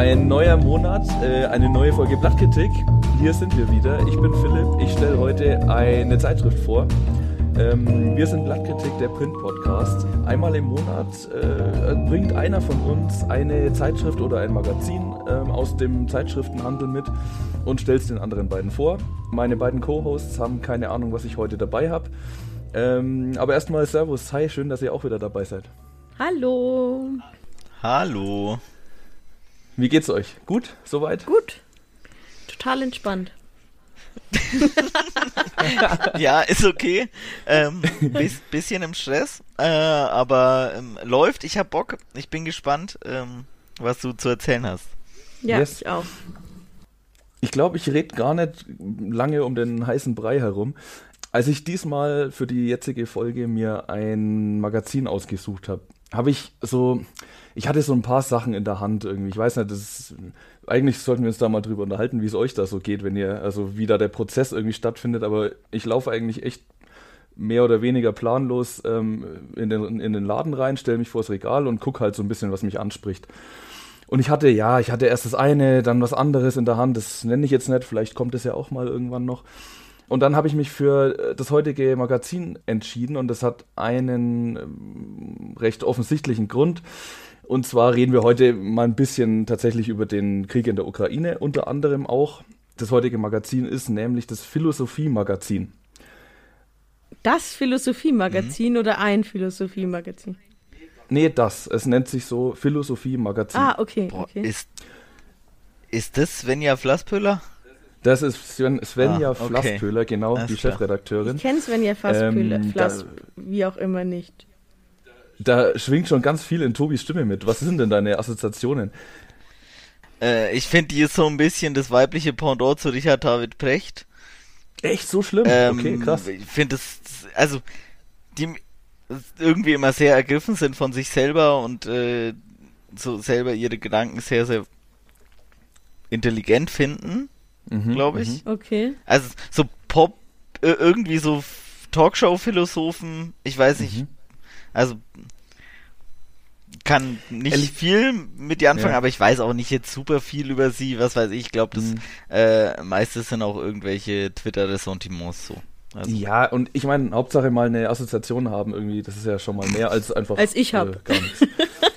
Ein neuer Monat, äh, eine neue Folge Blattkritik. Hier sind wir wieder. Ich bin Philipp. Ich stelle heute eine Zeitschrift vor. Ähm, wir sind Blattkritik, der Print-Podcast. Einmal im Monat äh, bringt einer von uns eine Zeitschrift oder ein Magazin äh, aus dem Zeitschriftenhandel mit und stellt es den anderen beiden vor. Meine beiden Co-Hosts haben keine Ahnung, was ich heute dabei habe. Ähm, aber erstmal Servus, hi, schön, dass ihr auch wieder dabei seid. Hallo. Hallo. Wie geht's euch? Gut, soweit? Gut. Total entspannt. ja, ist okay. Ähm, bis, bisschen im Stress, äh, aber ähm, läuft. Ich hab Bock. Ich bin gespannt, ähm, was du zu erzählen hast. Ja, yes. ich auch. Ich glaube, ich rede gar nicht lange um den heißen Brei herum. Als ich diesmal für die jetzige Folge mir ein Magazin ausgesucht habe, habe ich so, ich hatte so ein paar Sachen in der Hand irgendwie. Ich weiß nicht, das ist, eigentlich sollten wir uns da mal drüber unterhalten, wie es euch da so geht, wenn ihr, also wie da der Prozess irgendwie stattfindet, aber ich laufe eigentlich echt mehr oder weniger planlos ähm, in, den, in den Laden rein, stelle mich vors Regal und gucke halt so ein bisschen, was mich anspricht. Und ich hatte, ja, ich hatte erst das eine, dann was anderes in der Hand, das nenne ich jetzt nicht, vielleicht kommt es ja auch mal irgendwann noch. Und dann habe ich mich für äh, das heutige Magazin entschieden und das hat einen ähm, recht offensichtlichen Grund. Und zwar reden wir heute mal ein bisschen tatsächlich über den Krieg in der Ukraine, unter anderem auch. Das heutige Magazin ist nämlich das Philosophie-Magazin. Das Philosophie-Magazin mhm. oder ein Philosophie-Magazin? Nee, das. Es nennt sich so Philosophie-Magazin. Ah, okay. Boah, okay. Ist, ist das Svenja Flasspöhler? Das ist Sven, Svenja ah, okay. Flasspöhler, genau, Alles die klar. Chefredakteurin. Ich kenne Svenja Flasspöhler, ähm, Flass, wie auch immer nicht. Da schwingt schon ganz viel in Tobis Stimme mit. Was sind denn deine Assoziationen? Äh, ich finde, die ist so ein bisschen das weibliche Pendant zu Richard David Precht. Echt so schlimm? Ähm, okay, krass. Ich finde es, also, die irgendwie immer sehr ergriffen sind von sich selber und äh, so selber ihre Gedanken sehr, sehr intelligent finden mhm, glaube ich. Mhm. Okay. Also so Pop, äh, irgendwie so Talkshow-Philosophen, ich weiß nicht, mhm. Also kann nicht Ehrlich? viel mit ihr anfangen, ja. aber ich weiß auch nicht jetzt super viel über sie, was weiß ich, ich glaube, das mhm. äh, meiste sind auch irgendwelche Twitter-Ressentiments so. Also. Ja, und ich meine, Hauptsache mal eine Assoziation haben irgendwie, das ist ja schon mal mehr als einfach. Als ich habe. Äh, gar nichts.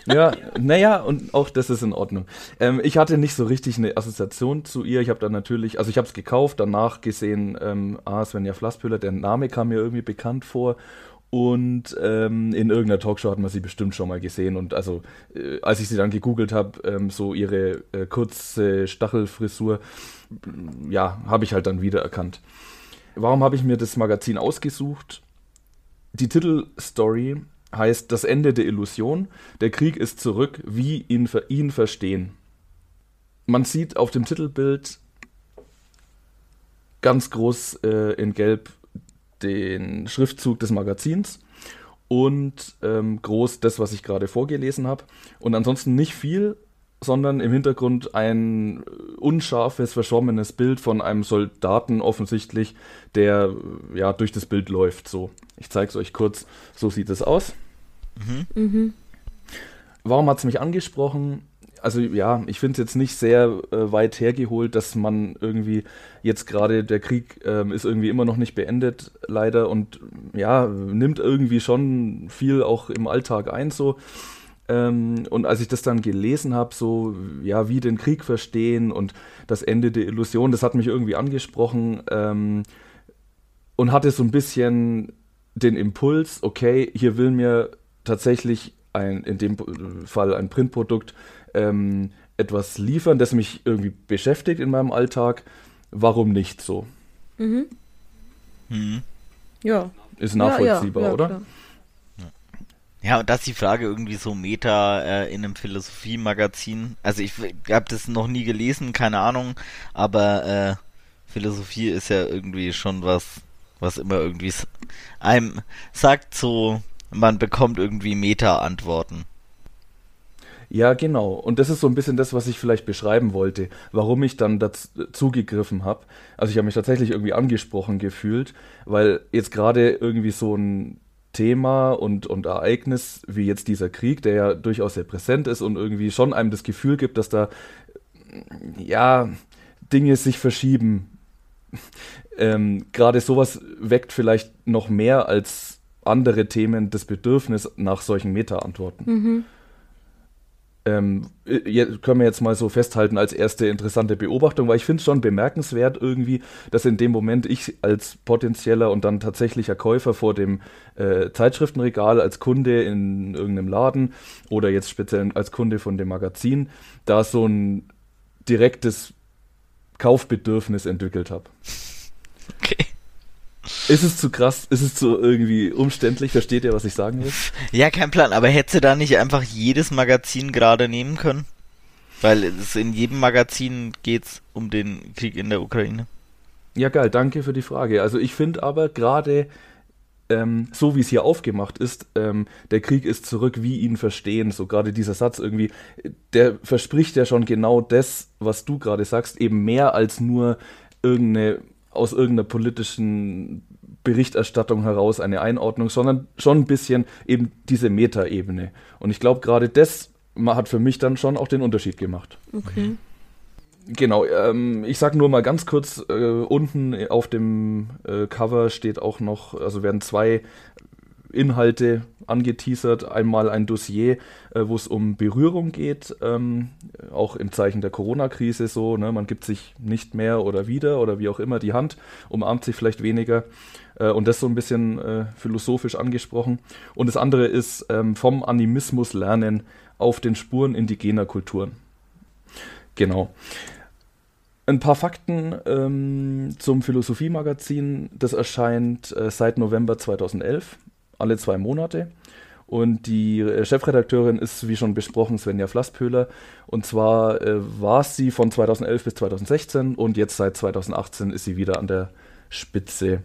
ja, naja, und auch das ist in Ordnung. Ähm, ich hatte nicht so richtig eine Assoziation zu ihr. Ich habe dann natürlich, also ich habe es gekauft, danach gesehen, ähm, ah, Svenja Flasspöhler, der Name kam mir irgendwie bekannt vor. Und ähm, in irgendeiner Talkshow hat man sie bestimmt schon mal gesehen. Und also, äh, als ich sie dann gegoogelt habe, ähm, so ihre äh, kurze Stachelfrisur, ja, habe ich halt dann wiedererkannt. Warum habe ich mir das Magazin ausgesucht? Die Titelstory heißt Das Ende der Illusion. Der Krieg ist zurück, wie ihn, ihn verstehen. Man sieht auf dem Titelbild ganz groß äh, in Gelb den Schriftzug des Magazins und ähm, groß das, was ich gerade vorgelesen habe. Und ansonsten nicht viel, sondern im Hintergrund ein unscharfes, verschwommenes Bild von einem Soldaten offensichtlich, der ja durch das Bild läuft. So, ich zeige es euch kurz. So sieht es aus. Mhm. Mhm. Warum hat es mich angesprochen? Also ja, ich finde es jetzt nicht sehr äh, weit hergeholt, dass man irgendwie jetzt gerade der Krieg ähm, ist irgendwie immer noch nicht beendet, leider und ja nimmt irgendwie schon viel auch im Alltag ein so. Ähm, und als ich das dann gelesen habe, so, ja, wie den Krieg verstehen und das Ende der Illusion, das hat mich irgendwie angesprochen ähm, und hatte so ein bisschen den Impuls, okay, hier will mir tatsächlich ein, in dem Fall ein Printprodukt ähm, etwas liefern, das mich irgendwie beschäftigt in meinem Alltag. Warum nicht so? Mhm. Mhm. Ja. Ist nachvollziehbar, ja, ja, ja, oder? Klar. Ja, und das ist die Frage irgendwie so Meta äh, in einem Philosophie-Magazin. Also ich, ich habe das noch nie gelesen, keine Ahnung, aber äh, Philosophie ist ja irgendwie schon was, was immer irgendwie einem sagt so, man bekommt irgendwie Meta-Antworten. Ja, genau. Und das ist so ein bisschen das, was ich vielleicht beschreiben wollte, warum ich dann dazu gegriffen habe. Also ich habe mich tatsächlich irgendwie angesprochen gefühlt, weil jetzt gerade irgendwie so ein Thema und, und Ereignis wie jetzt dieser Krieg, der ja durchaus sehr präsent ist und irgendwie schon einem das Gefühl gibt, dass da ja, Dinge sich verschieben. Ähm, Gerade sowas weckt vielleicht noch mehr als andere Themen das Bedürfnis nach solchen Meta-Antworten. Mhm ähm, können wir jetzt mal so festhalten als erste interessante Beobachtung, weil ich finde es schon bemerkenswert irgendwie, dass in dem Moment ich als potenzieller und dann tatsächlicher Käufer vor dem äh, Zeitschriftenregal als Kunde in irgendeinem Laden oder jetzt speziell als Kunde von dem Magazin da so ein direktes Kaufbedürfnis entwickelt habe. Okay. Ist es zu krass? Ist es zu irgendwie umständlich? Versteht ihr, was ich sagen will? Ja, kein Plan. Aber hätte da nicht einfach jedes Magazin gerade nehmen können? Weil es in jedem Magazin geht's um den Krieg in der Ukraine. Ja, geil. Danke für die Frage. Also ich finde aber gerade ähm, so wie es hier aufgemacht ist, ähm, der Krieg ist zurück, wie ihn verstehen. So gerade dieser Satz irgendwie, der verspricht ja schon genau das, was du gerade sagst, eben mehr als nur irgendeine aus irgendeiner politischen Berichterstattung heraus eine Einordnung, sondern schon ein bisschen eben diese Metaebene. Und ich glaube, gerade das hat für mich dann schon auch den Unterschied gemacht. Okay. Genau, ähm, ich sage nur mal ganz kurz, äh, unten auf dem äh, Cover steht auch noch, also werden zwei Inhalte angeteasert. Einmal ein Dossier, äh, wo es um Berührung geht, ähm, auch im Zeichen der Corona-Krise so. Ne? Man gibt sich nicht mehr oder wieder oder wie auch immer die Hand, umarmt sich vielleicht weniger. Äh, und das so ein bisschen äh, philosophisch angesprochen. Und das andere ist ähm, vom Animismus lernen auf den Spuren indigener Kulturen. Genau. Ein paar Fakten ähm, zum Philosophie-Magazin. Das erscheint äh, seit November 2011 alle zwei Monate. Und die äh, Chefredakteurin ist, wie schon besprochen, Svenja Flasspöhler. Und zwar äh, war sie von 2011 bis 2016 und jetzt seit 2018 ist sie wieder an der Spitze.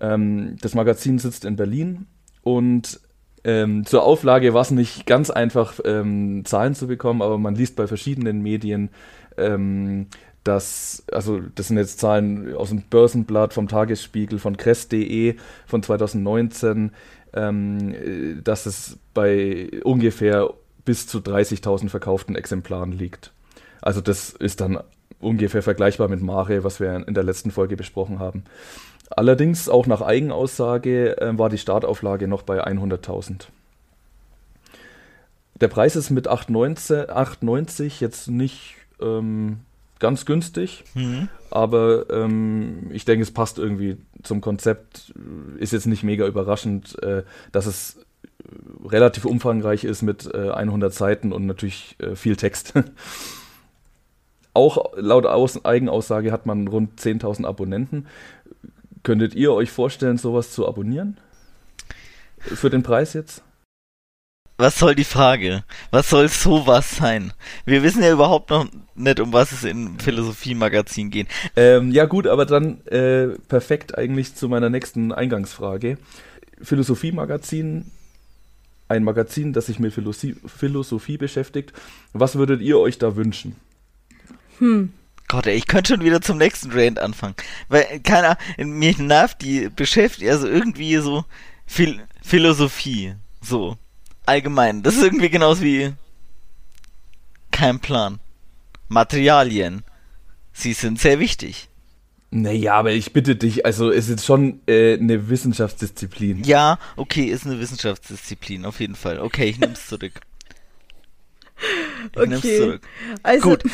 Ähm, das Magazin sitzt in Berlin und ähm, zur Auflage war es nicht ganz einfach, ähm, Zahlen zu bekommen, aber man liest bei verschiedenen Medien, ähm, dass, also das sind jetzt Zahlen aus dem Börsenblatt, vom Tagesspiegel, von Kress.de von 2019, ähm, dass es bei ungefähr bis zu 30.000 verkauften Exemplaren liegt. Also das ist dann ungefähr vergleichbar mit Mare, was wir in der letzten Folge besprochen haben. Allerdings auch nach Eigenaussage äh, war die Startauflage noch bei 100.000. Der Preis ist mit 8,90 jetzt nicht ähm, ganz günstig, mhm. aber ähm, ich denke, es passt irgendwie zum Konzept. Ist jetzt nicht mega überraschend, äh, dass es relativ umfangreich ist mit äh, 100 Seiten und natürlich äh, viel Text. Auch laut Aus Eigenaussage hat man rund 10.000 Abonnenten. Könntet ihr euch vorstellen, sowas zu abonnieren? Für den Preis jetzt? Was soll die Frage? Was soll sowas sein? Wir wissen ja überhaupt noch nicht, um was es im Philosophie-Magazin geht. Ähm, ja gut, aber dann äh, perfekt eigentlich zu meiner nächsten Eingangsfrage. Philosophie-Magazin, ein Magazin, das sich mit Philosophie, Philosophie beschäftigt. Was würdet ihr euch da wünschen? Hm. Gott, ey, ich könnte schon wieder zum nächsten Rand anfangen. Weil, keiner, mich nervt die beschäftigt, also irgendwie so Phil Philosophie. So allgemein. Das ist irgendwie genauso wie kein Plan. Materialien. Sie sind sehr wichtig. Naja, aber ich bitte dich, also ist jetzt schon äh, eine Wissenschaftsdisziplin. Ja, okay, ist eine Wissenschaftsdisziplin, auf jeden Fall. Okay, ich nehm's zurück. Ich okay. nehm's zurück. Also, Gut.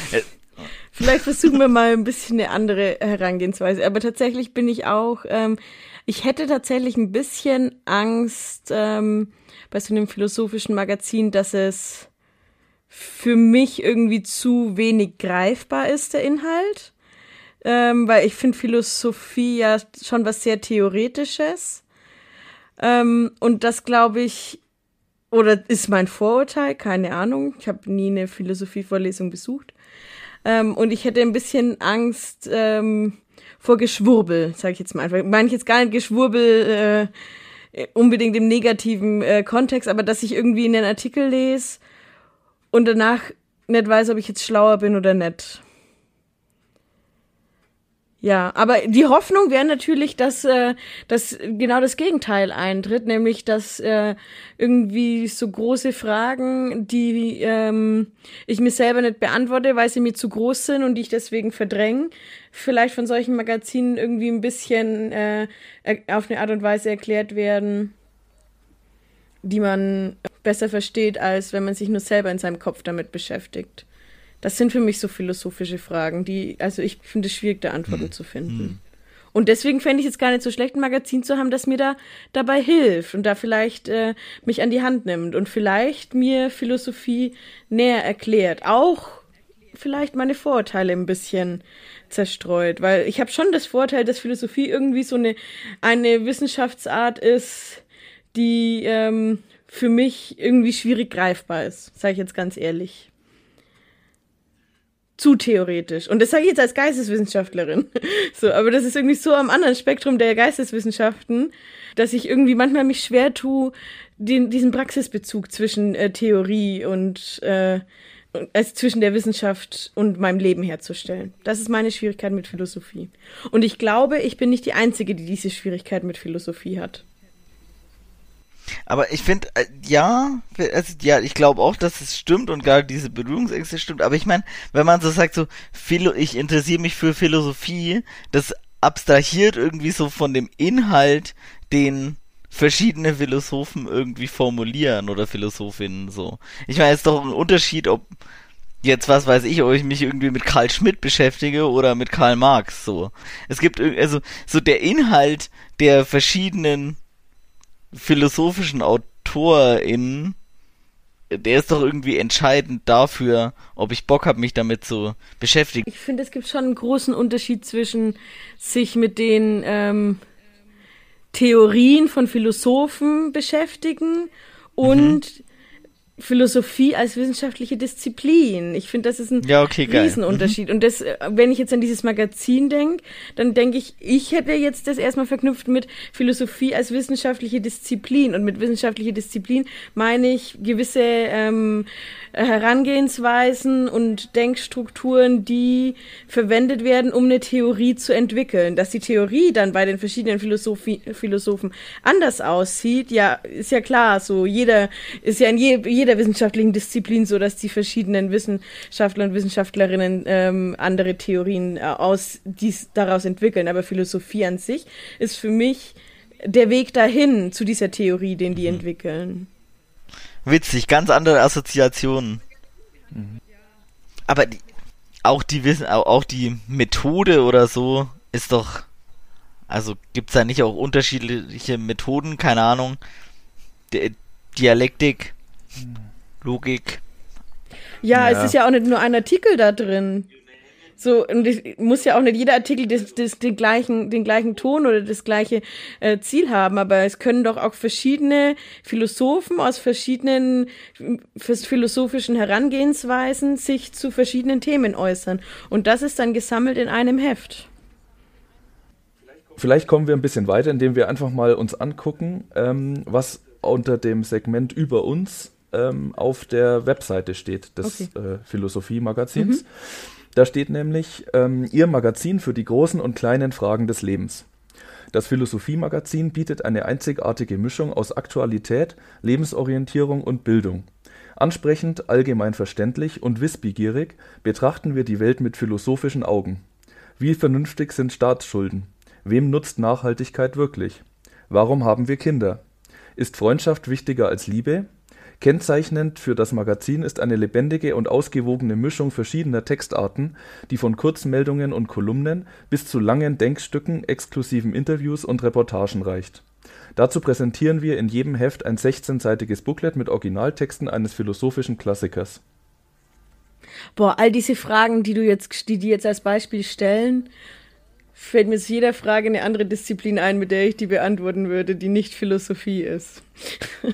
Vielleicht versuchen wir mal ein bisschen eine andere Herangehensweise. Aber tatsächlich bin ich auch, ähm, ich hätte tatsächlich ein bisschen Angst, ähm, bei so einem philosophischen Magazin, dass es für mich irgendwie zu wenig greifbar ist, der Inhalt. Ähm, weil ich finde Philosophie ja schon was sehr Theoretisches. Ähm, und das glaube ich, oder ist mein Vorurteil, keine Ahnung. Ich habe nie eine Philosophievorlesung besucht. Ähm, und ich hätte ein bisschen Angst ähm, vor Geschwurbel, sage ich jetzt mal einfach. Meine ich jetzt gar nicht Geschwurbel äh, unbedingt im negativen äh, Kontext, aber dass ich irgendwie in den Artikel lese und danach nicht weiß, ob ich jetzt schlauer bin oder nicht. Ja, aber die Hoffnung wäre natürlich, dass, äh, dass genau das Gegenteil eintritt, nämlich dass äh, irgendwie so große Fragen, die ähm, ich mir selber nicht beantworte, weil sie mir zu groß sind und die ich deswegen verdränge, vielleicht von solchen Magazinen irgendwie ein bisschen äh, auf eine Art und Weise erklärt werden, die man besser versteht, als wenn man sich nur selber in seinem Kopf damit beschäftigt. Das sind für mich so philosophische Fragen, die, also ich finde es schwierig, da Antworten hm. zu finden. Hm. Und deswegen fände ich es gar nicht so schlecht, ein Magazin zu haben, das mir da dabei hilft und da vielleicht äh, mich an die Hand nimmt und vielleicht mir Philosophie näher erklärt. Auch vielleicht meine Vorurteile ein bisschen zerstreut, weil ich habe schon das Vorteil, dass Philosophie irgendwie so eine, eine Wissenschaftsart ist, die ähm, für mich irgendwie schwierig greifbar ist, sage ich jetzt ganz ehrlich zu theoretisch. Und das sage ich jetzt als Geisteswissenschaftlerin. So, aber das ist irgendwie so am anderen Spektrum der Geisteswissenschaften, dass ich irgendwie manchmal mich schwer tue, den, diesen Praxisbezug zwischen äh, Theorie und äh, also zwischen der Wissenschaft und meinem Leben herzustellen. Das ist meine Schwierigkeit mit Philosophie. Und ich glaube, ich bin nicht die Einzige, die diese Schwierigkeit mit Philosophie hat. Aber ich finde, äh, ja, also, ja, ich glaube auch, dass es stimmt und gerade diese Berührungsängste stimmt. Aber ich meine, wenn man so sagt, so, Philo ich interessiere mich für Philosophie, das abstrahiert irgendwie so von dem Inhalt, den verschiedene Philosophen irgendwie formulieren oder Philosophinnen so. Ich meine, es ist doch ein Unterschied, ob jetzt, was weiß ich, ob ich mich irgendwie mit Karl Schmidt beschäftige oder mit Karl Marx so. Es gibt also so der Inhalt der verschiedenen philosophischen AutorInnen, der ist doch irgendwie entscheidend dafür, ob ich Bock habe, mich damit zu beschäftigen. Ich finde, es gibt schon einen großen Unterschied zwischen sich mit den ähm, Theorien von Philosophen beschäftigen und mhm. Philosophie als wissenschaftliche Disziplin. Ich finde, das ist ein ja, okay, Riesenunterschied. Mhm. Und das, äh, wenn ich jetzt an dieses Magazin denke, dann denke ich, ich hätte jetzt das erstmal verknüpft mit Philosophie als wissenschaftliche Disziplin. Und mit wissenschaftliche Disziplin meine ich gewisse ähm, Herangehensweisen und Denkstrukturen, die verwendet werden, um eine Theorie zu entwickeln. Dass die Theorie dann bei den verschiedenen Philosophie, Philosophen anders aussieht, ja, ist ja klar. So jeder ist ja in je, jeder wissenschaftlichen Disziplin so, dass die verschiedenen Wissenschaftler und Wissenschaftlerinnen ähm, andere Theorien äh, aus dies daraus entwickeln. Aber Philosophie an sich ist für mich der Weg dahin zu dieser Theorie, den die mhm. entwickeln. Witzig, ganz andere Assoziationen. Mhm. Aber die, auch die Wissen, auch die Methode oder so ist doch, also gibt's da nicht auch unterschiedliche Methoden, keine Ahnung, D Dialektik, Logik. Ja, ja, es ist ja auch nicht nur ein Artikel da drin. So, und ich muss ja auch nicht jeder Artikel des, des, den, gleichen, den gleichen Ton oder das gleiche äh, Ziel haben, aber es können doch auch verschiedene Philosophen aus verschiedenen philosophischen Herangehensweisen sich zu verschiedenen Themen äußern. Und das ist dann gesammelt in einem Heft. Vielleicht kommen wir ein bisschen weiter, indem wir einfach mal uns angucken, ähm, was unter dem Segment über uns ähm, auf der Webseite steht des okay. äh, Philosophie-Magazins. Mhm. Da steht nämlich ähm, Ihr Magazin für die großen und kleinen Fragen des Lebens. Das Philosophie-Magazin bietet eine einzigartige Mischung aus Aktualität, Lebensorientierung und Bildung. Ansprechend, allgemein verständlich und wissbegierig betrachten wir die Welt mit philosophischen Augen. Wie vernünftig sind Staatsschulden? Wem nutzt Nachhaltigkeit wirklich? Warum haben wir Kinder? Ist Freundschaft wichtiger als Liebe? Kennzeichnend für das Magazin ist eine lebendige und ausgewogene Mischung verschiedener Textarten, die von Kurzmeldungen und Kolumnen bis zu langen Denkstücken, exklusiven Interviews und Reportagen reicht. Dazu präsentieren wir in jedem Heft ein 16-seitiges Booklet mit Originaltexten eines philosophischen Klassikers. Boah, all diese Fragen, die du jetzt, die die jetzt als Beispiel stellen, fällt mir zu jeder Frage eine andere Disziplin ein, mit der ich die beantworten würde, die nicht Philosophie ist.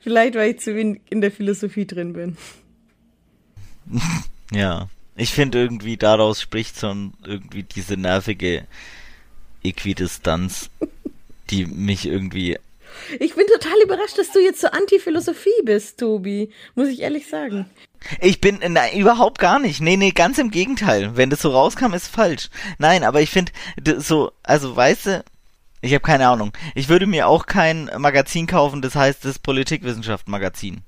Vielleicht, weil ich zu wenig in der Philosophie drin bin. Ja, ich finde irgendwie daraus spricht so irgendwie diese nervige Äquidistanz, die mich irgendwie. Ich bin total überrascht, dass du jetzt so Anti-Philosophie bist, Tobi. Muss ich ehrlich sagen. Ich bin, nein, überhaupt gar nicht. Nee, nee, ganz im Gegenteil. Wenn das so rauskam, ist falsch. Nein, aber ich finde, so, also weißt du, ich habe keine Ahnung. Ich würde mir auch kein Magazin kaufen, das heißt das Politikwissenschaft-Magazin.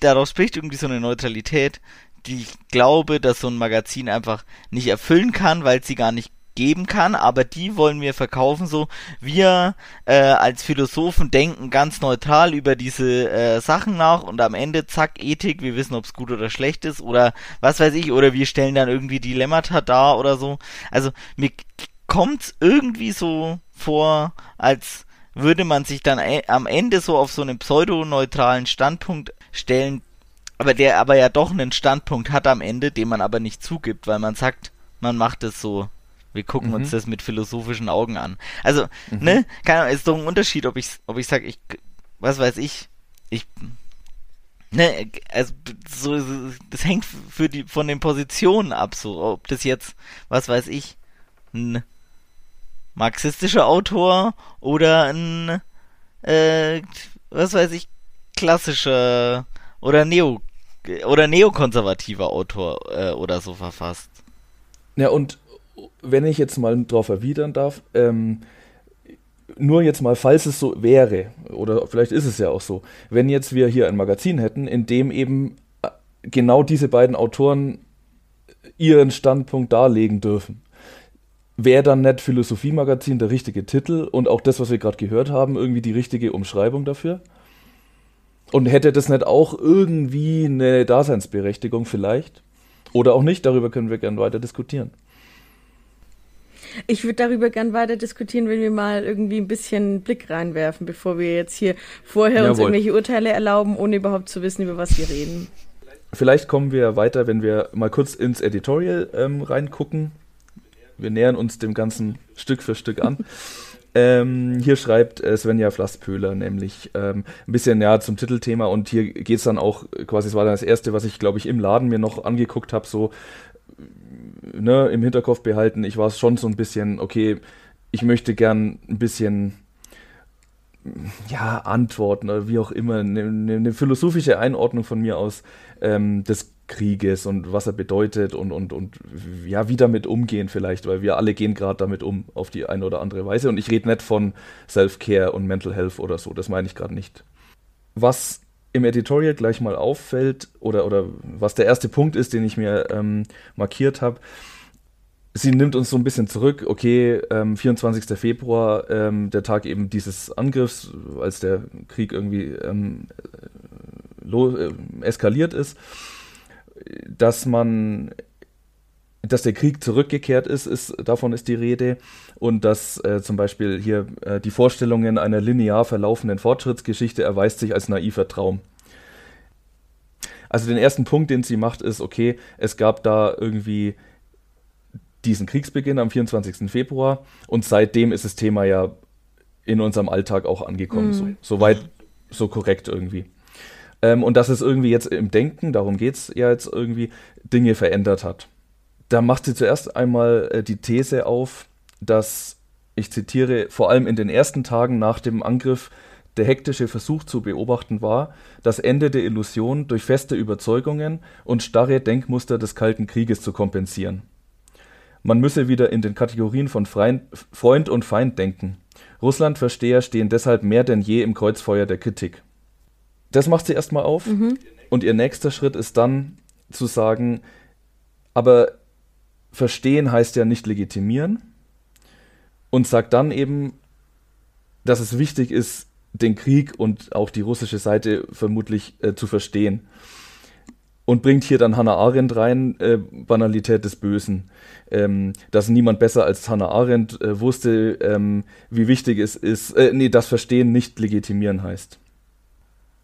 Daraus spricht irgendwie so eine Neutralität, die ich glaube, dass so ein Magazin einfach nicht erfüllen kann, weil sie gar nicht geben kann, aber die wollen wir verkaufen so. Wir äh, als Philosophen denken ganz neutral über diese äh, Sachen nach und am Ende zack Ethik, wir wissen, ob es gut oder schlecht ist oder was weiß ich, oder wir stellen dann irgendwie Dilemmata dar oder so. Also mir kommt irgendwie so vor, als würde man sich dann äh, am Ende so auf so einen pseudoneutralen Standpunkt stellen, aber der aber ja doch einen Standpunkt hat am Ende, den man aber nicht zugibt, weil man sagt, man macht es so wir gucken mhm. uns das mit philosophischen Augen an. Also, mhm. ne, keine Ahnung, ist doch ein Unterschied, ob ich, ob ich sage, ich, was weiß ich, ich, ne, also, so, das hängt für die, von den Positionen ab, so, ob das jetzt, was weiß ich, ein marxistischer Autor oder ein, äh, was weiß ich, klassischer oder neo, oder neokonservativer Autor äh, oder so verfasst. Ja, und wenn ich jetzt mal darauf erwidern darf, ähm, nur jetzt mal, falls es so wäre, oder vielleicht ist es ja auch so, wenn jetzt wir hier ein Magazin hätten, in dem eben äh, genau diese beiden Autoren ihren Standpunkt darlegen dürfen, wäre dann nicht Philosophie-Magazin der richtige Titel und auch das, was wir gerade gehört haben, irgendwie die richtige Umschreibung dafür? Und hätte das nicht auch irgendwie eine Daseinsberechtigung vielleicht? Oder auch nicht, darüber können wir gerne weiter diskutieren. Ich würde darüber gern weiter diskutieren, wenn wir mal irgendwie ein bisschen Blick reinwerfen, bevor wir jetzt hier vorher Jawohl. uns irgendwelche Urteile erlauben, ohne überhaupt zu wissen, über was wir reden. Vielleicht kommen wir weiter, wenn wir mal kurz ins Editorial ähm, reingucken. Wir nähern uns dem Ganzen Stück für Stück an. Ähm, hier schreibt äh, Svenja Flasspöhler nämlich ähm, ein bisschen ja zum Titelthema und hier geht es dann auch quasi, es war dann das erste, was ich glaube ich im Laden mir noch angeguckt habe, so ne, im Hinterkopf behalten. Ich war schon so ein bisschen, okay, ich möchte gern ein bisschen ja, Antworten oder wie auch immer, eine, eine philosophische Einordnung von mir aus ähm, des Krieges und was er bedeutet und, und, und ja, wie damit umgehen vielleicht, weil wir alle gehen gerade damit um auf die eine oder andere Weise. Und ich rede nicht von Self-Care und Mental Health oder so, das meine ich gerade nicht. Was im Editorial gleich mal auffällt oder, oder was der erste Punkt ist, den ich mir ähm, markiert habe, sie nimmt uns so ein bisschen zurück, okay, ähm, 24. Februar, ähm, der Tag eben dieses Angriffs, als der Krieg irgendwie ähm, äh, eskaliert ist, dass man dass der Krieg zurückgekehrt ist, ist davon ist die Rede und dass äh, zum Beispiel hier äh, die Vorstellungen einer linear verlaufenden Fortschrittsgeschichte erweist sich als naiver Traum. Also den ersten Punkt, den sie macht, ist, okay, es gab da irgendwie diesen Kriegsbeginn am 24. Februar und seitdem ist das Thema ja in unserem Alltag auch angekommen. Mhm. So, weit, so korrekt irgendwie. Ähm, und dass es irgendwie jetzt im Denken, darum geht es ja jetzt irgendwie, Dinge verändert hat da macht sie zuerst einmal äh, die These auf, dass, ich zitiere, vor allem in den ersten Tagen nach dem Angriff der hektische Versuch zu beobachten war, das Ende der Illusion durch feste Überzeugungen und starre Denkmuster des Kalten Krieges zu kompensieren. Man müsse wieder in den Kategorien von Freund und Feind denken. Russlandversteher stehen deshalb mehr denn je im Kreuzfeuer der Kritik. Das macht sie erstmal auf. Mhm. Und ihr nächster Schritt ist dann zu sagen, aber verstehen heißt ja nicht legitimieren und sagt dann eben, dass es wichtig ist, den Krieg und auch die russische Seite vermutlich äh, zu verstehen. Und bringt hier dann Hannah Arendt rein, äh, Banalität des Bösen. Ähm, dass niemand besser als Hannah Arendt äh, wusste, ähm, wie wichtig es ist, äh, nee, das Verstehen nicht legitimieren heißt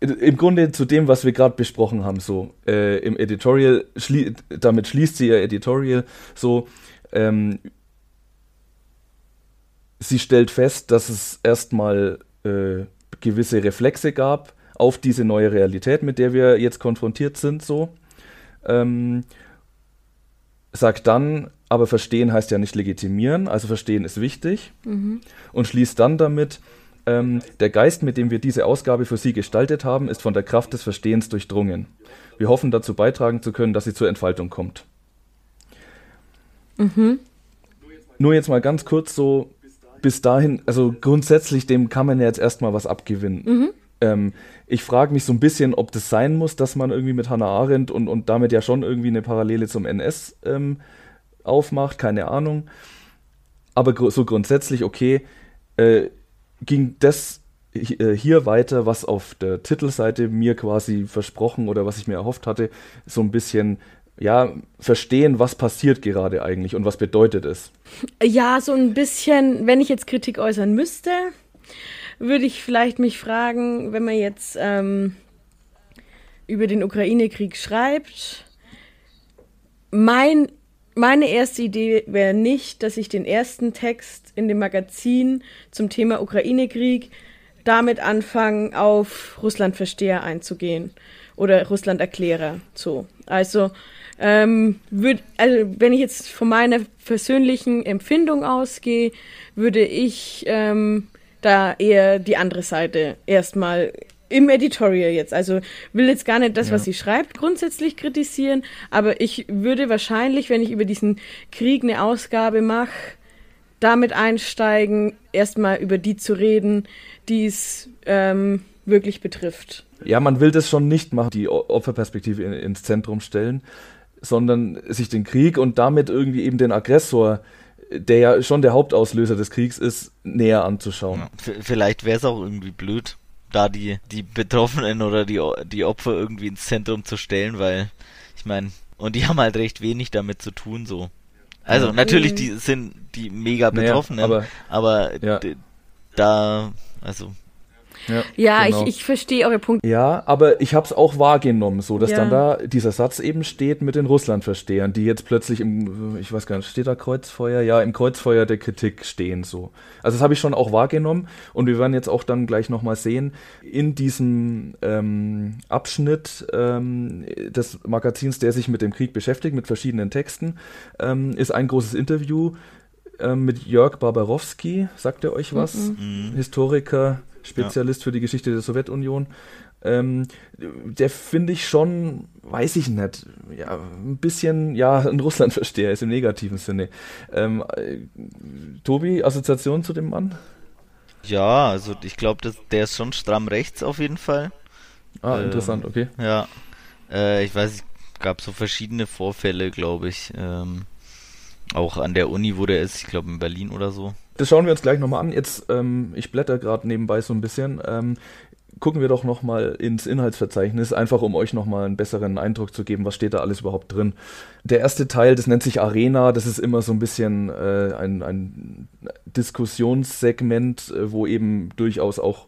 im Grunde zu dem, was wir gerade besprochen haben, so äh, im Editorial, schlie damit schließt sie ihr Editorial so, ähm, sie stellt fest, dass es erstmal äh, gewisse Reflexe gab auf diese neue Realität, mit der wir jetzt konfrontiert sind, so. Ähm, sagt dann, aber verstehen heißt ja nicht legitimieren, also verstehen ist wichtig mhm. und schließt dann damit, Ähm, der Geist, mit dem wir diese Ausgabe für Sie gestaltet haben, ist von der Kraft des Verstehens durchdrungen. Wir hoffen dazu beitragen zu können, dass sie zur Entfaltung kommt. Mhm. Nur jetzt mal ganz kurz so bis dahin, also grundsätzlich dem kann man ja jetzt erstmal was abgewinnen. Mhm. Ähm, ich frage mich so ein bisschen, ob das sein muss, dass man irgendwie mit Hannah Arendt und, und damit ja schon irgendwie eine Parallele zum NS ähm, aufmacht, keine Ahnung. Aber gr so grundsätzlich, okay, äh, ging das äh, hier weiter, was auf der Titelseite mir quasi versprochen oder was ich mir erhofft hatte, so ein bisschen ja, verstehen, was passiert gerade eigentlich und was bedeutet es. Ja, so ein bisschen, wenn ich jetzt Kritik äußern müsste, würde ich vielleicht mich fragen, wenn man jetzt ähm, über den Ukraine-Krieg schreibt, mein, meine erste Idee wäre nicht, dass ich den ersten Text in dem Magazin zum Thema Ukraine-Krieg damit anfange, auf Russland-Versteher einzugehen oder Russland-Erklärer. So. Also, ähm, würd, also, wenn ich jetzt von meiner persönlichen Empfindung ausgehe, würde ich ähm, da eher die andere Seite erstmal im Editorial jetzt. Also will jetzt gar nicht das, ja. was sie schreibt, grundsätzlich kritisieren, aber ich würde wahrscheinlich, wenn ich über diesen Krieg eine Ausgabe mache, damit einsteigen, erstmal über die zu reden, die es ähm, wirklich betrifft. Ja, man will das schon nicht machen, die Opferperspektive in, ins Zentrum stellen, sondern sich den Krieg und damit irgendwie eben den Aggressor der ja schon der Hauptauslöser des Kriegs ist, näher anzuschauen. Ja, vielleicht wäre es auch irgendwie blöd, da die, die Betroffenen oder die, die Opfer irgendwie ins Zentrum zu stellen, weil ich meine, und die haben halt recht wenig damit zu tun, so. Also ja. natürlich, die sind die mega Betroffenen, naja, aber, aber ja. da, also ja, ja genau. ich, ich verstehe eure Punkte. Ja, aber ich habe es auch wahrgenommen, so dass ja. dann da dieser Satz eben steht mit den Russlandverstehern, die jetzt plötzlich im, ich weiß gar nicht, steht da Kreuzfeuer? Ja, im Kreuzfeuer der Kritik stehen so. Also das habe ich schon auch wahrgenommen und wir werden jetzt auch dann gleich nochmal sehen, in diesem ähm, Abschnitt ähm, des Magazins, der sich mit dem Krieg beschäftigt, mit verschiedenen Texten, ähm, ist ein großes Interview ähm, mit Jörg Barbarowski, sagt er euch was? Mhm. Historiker, Spezialist ja. für die Geschichte der Sowjetunion. Ähm, der finde ich schon, weiß ich nicht, ja, ein bisschen, ja, ein Russlandversteher ist im negativen Sinne. Ähm, äh, Tobi, Assoziation zu dem Mann? Ja, also ich glaube, der ist schon stramm rechts auf jeden Fall. Ah, ähm, interessant, okay. Ja, äh, ich weiß, es gab so verschiedene Vorfälle, glaube ich. Ähm, auch an der Uni, wo der ist, ich glaube in Berlin oder so. Das schauen wir uns gleich nochmal an. Jetzt, ähm, ich blätter gerade nebenbei so ein bisschen. Ähm, gucken wir doch nochmal ins Inhaltsverzeichnis, einfach um euch nochmal einen besseren Eindruck zu geben, was steht da alles überhaupt drin. Der erste Teil, das nennt sich Arena, das ist immer so ein bisschen äh, ein, ein Diskussionssegment, äh, wo eben durchaus auch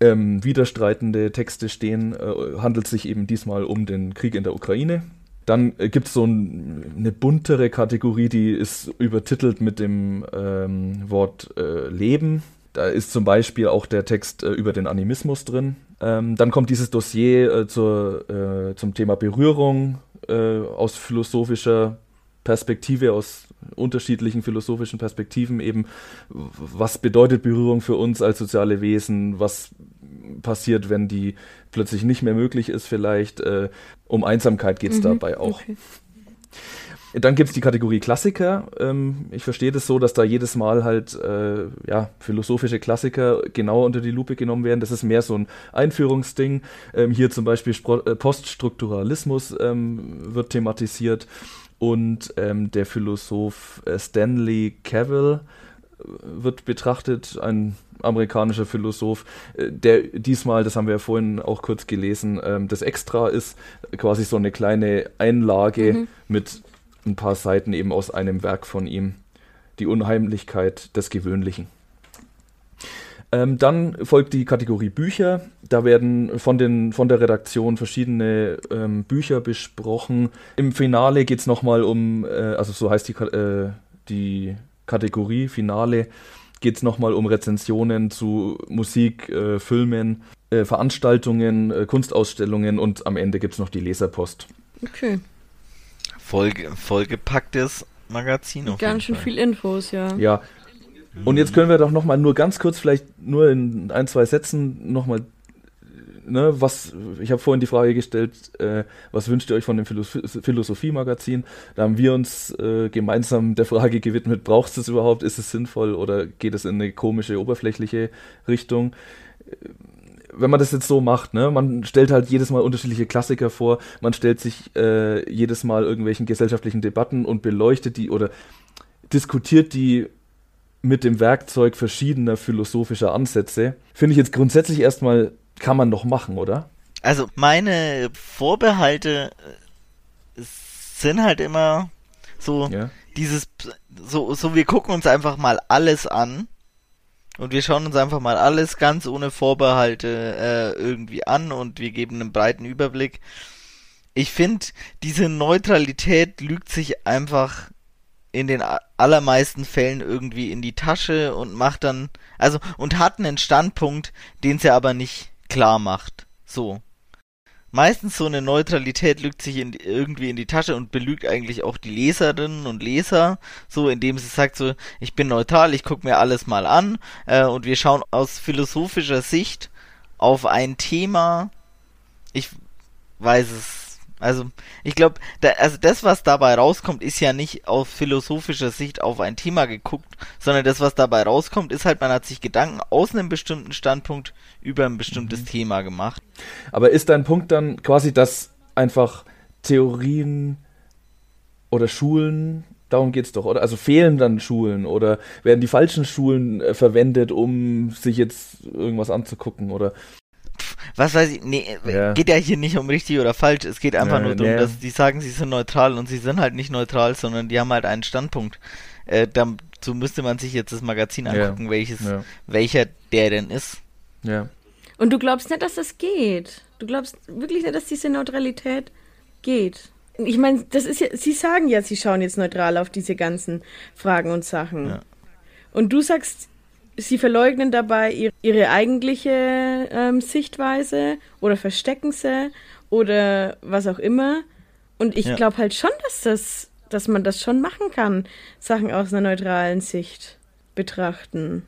ähm, widerstreitende Texte stehen. Äh, handelt sich eben diesmal um den Krieg in der Ukraine. Dann äh, gibt es so ein, eine buntere Kategorie, die ist übertitelt mit dem ähm, Wort äh, Leben. Da ist zum Beispiel auch der Text äh, über den Animismus drin. Ähm, dann kommt dieses Dossier äh, zur, äh, zum Thema Berührung äh, aus philosophischer Perspektive, aus unterschiedlichen philosophischen Perspektiven eben, was bedeutet Berührung für uns als soziale Wesen, was passiert, wenn die plötzlich nicht mehr möglich ist vielleicht. Äh, um Einsamkeit geht es mhm, dabei auch. Okay. Dann gibt es die Kategorie Klassiker. Ähm, ich verstehe das so, dass da jedes Mal halt äh, ja, philosophische Klassiker genau unter die Lupe genommen werden. Das ist mehr so ein Einführungsding. Ähm, hier zum Beispiel Spro äh, Poststrukturalismus ähm, wird thematisiert und ähm, der Philosoph äh, Stanley Cavell wird betrachtet, ein amerikanischer Philosoph, äh, der diesmal, das haben wir ja vorhin auch kurz gelesen, ähm, das Extra ist quasi so eine kleine Einlage mhm. mit ein paar Seiten eben aus einem Werk von ihm. Die Unheimlichkeit des Gewöhnlichen. Ähm, dann folgt die Kategorie Bücher. Da werden von, den, von der Redaktion verschiedene ähm, Bücher besprochen. Im Finale geht es nochmal um, äh, also so heißt die, äh, die Kategorie Finale, geht es nochmal um Rezensionen zu Musik, äh, Filmen, äh, Veranstaltungen, äh, Kunstausstellungen und am Ende gibt es noch die Leserpost. Okay. Voll, vollgepacktes Magazin. Auf Ganz schön Fall. viel Infos, ja. Ja. Und jetzt können wir doch noch mal nur ganz kurz, vielleicht nur in ein, zwei Sätzen noch mal ne, was, ich habe vorhin die Frage gestellt, äh, was wünscht ihr euch von dem Philosophie-Magazin? Da haben wir uns äh, gemeinsam der Frage gewidmet, braucht es das überhaupt, ist es sinnvoll oder geht es in eine komische, oberflächliche Richtung? Äh, wenn man das jetzt so macht, ne, man stellt halt jedes Mal unterschiedliche Klassiker vor, man stellt sich äh, jedes Mal irgendwelchen gesellschaftlichen Debatten und beleuchtet die oder diskutiert die mit dem Werkzeug verschiedener philosophischer Ansätze. Finde ich jetzt grundsätzlich erstmal kann man doch machen, oder? Also meine Vorbehalte äh, sind halt immer so ja. dieses so so wir gucken uns einfach mal alles an und wir schauen uns einfach mal alles ganz ohne Vorbehalte äh, irgendwie an und wir geben einen breiten Überblick. Ich finde, diese Neutralität lügt sich einfach in den allermeisten Fällen irgendwie in die Tasche und macht dann, also, und hat einen Standpunkt, den sie aber nicht klar macht. So. Meistens so eine Neutralität lügt sich in, irgendwie in die Tasche und belügt eigentlich auch die Leserinnen und Leser, so indem sie sagt so, ich bin neutral, ich gucke mir alles mal an äh, und wir schauen aus philosophischer Sicht auf ein Thema. Ich weiß es also, ich glaube, da, also das, was dabei rauskommt, ist ja nicht aus philosophischer Sicht auf ein Thema geguckt, sondern das, was dabei rauskommt, ist halt, man hat sich Gedanken aus einem bestimmten Standpunkt über ein bestimmtes mhm. Thema gemacht. Aber ist dein Punkt dann quasi, dass einfach Theorien oder Schulen darum geht es doch, oder? Also fehlen dann Schulen oder werden die falschen Schulen äh, verwendet, um sich jetzt irgendwas anzugucken oder was weiß ich, nee, ja. geht ja hier nicht um richtig oder falsch, es geht einfach ja, nur darum, nee. dass die sagen, sie sind neutral und sie sind halt nicht neutral, sondern die haben halt einen Standpunkt. Äh, dazu müsste man sich jetzt das Magazin angucken, ja. welches, welcher der denn ist. Ja. Und du glaubst nicht, dass das geht? Du glaubst wirklich nicht, dass diese Neutralität geht? Ich meine, das ist ja, sie sagen ja, sie schauen jetzt neutral auf diese ganzen Fragen und Sachen. Ja. Und du sagst, sie verleugnen dabei ihre eigentliche ähm, Sichtweise oder verstecken sie oder was auch immer. Und ich ja. glaube halt schon, dass das, dass man das schon machen kann, Sachen aus einer neutralen Sicht betrachten.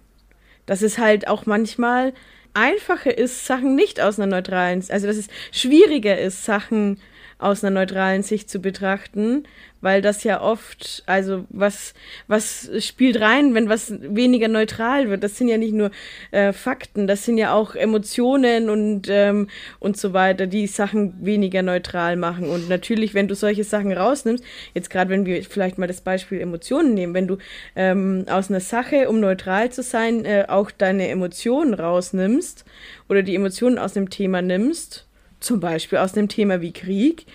Dass es halt auch manchmal einfacher ist, Sachen nicht aus einer neutralen, also dass es schwieriger ist, Sachen aus einer neutralen Sicht zu betrachten, weil das ja oft, also was, was spielt rein, wenn was weniger neutral wird? Das sind ja nicht nur äh, Fakten, das sind ja auch Emotionen und, ähm, und so weiter, die Sachen weniger neutral machen. Und natürlich, wenn du solche Sachen rausnimmst, jetzt gerade wenn wir vielleicht mal das Beispiel Emotionen nehmen, wenn du ähm, aus einer Sache, um neutral zu sein, äh, auch deine Emotionen rausnimmst oder die Emotionen aus dem Thema nimmst, zum Beispiel aus einem Thema wie Krieg,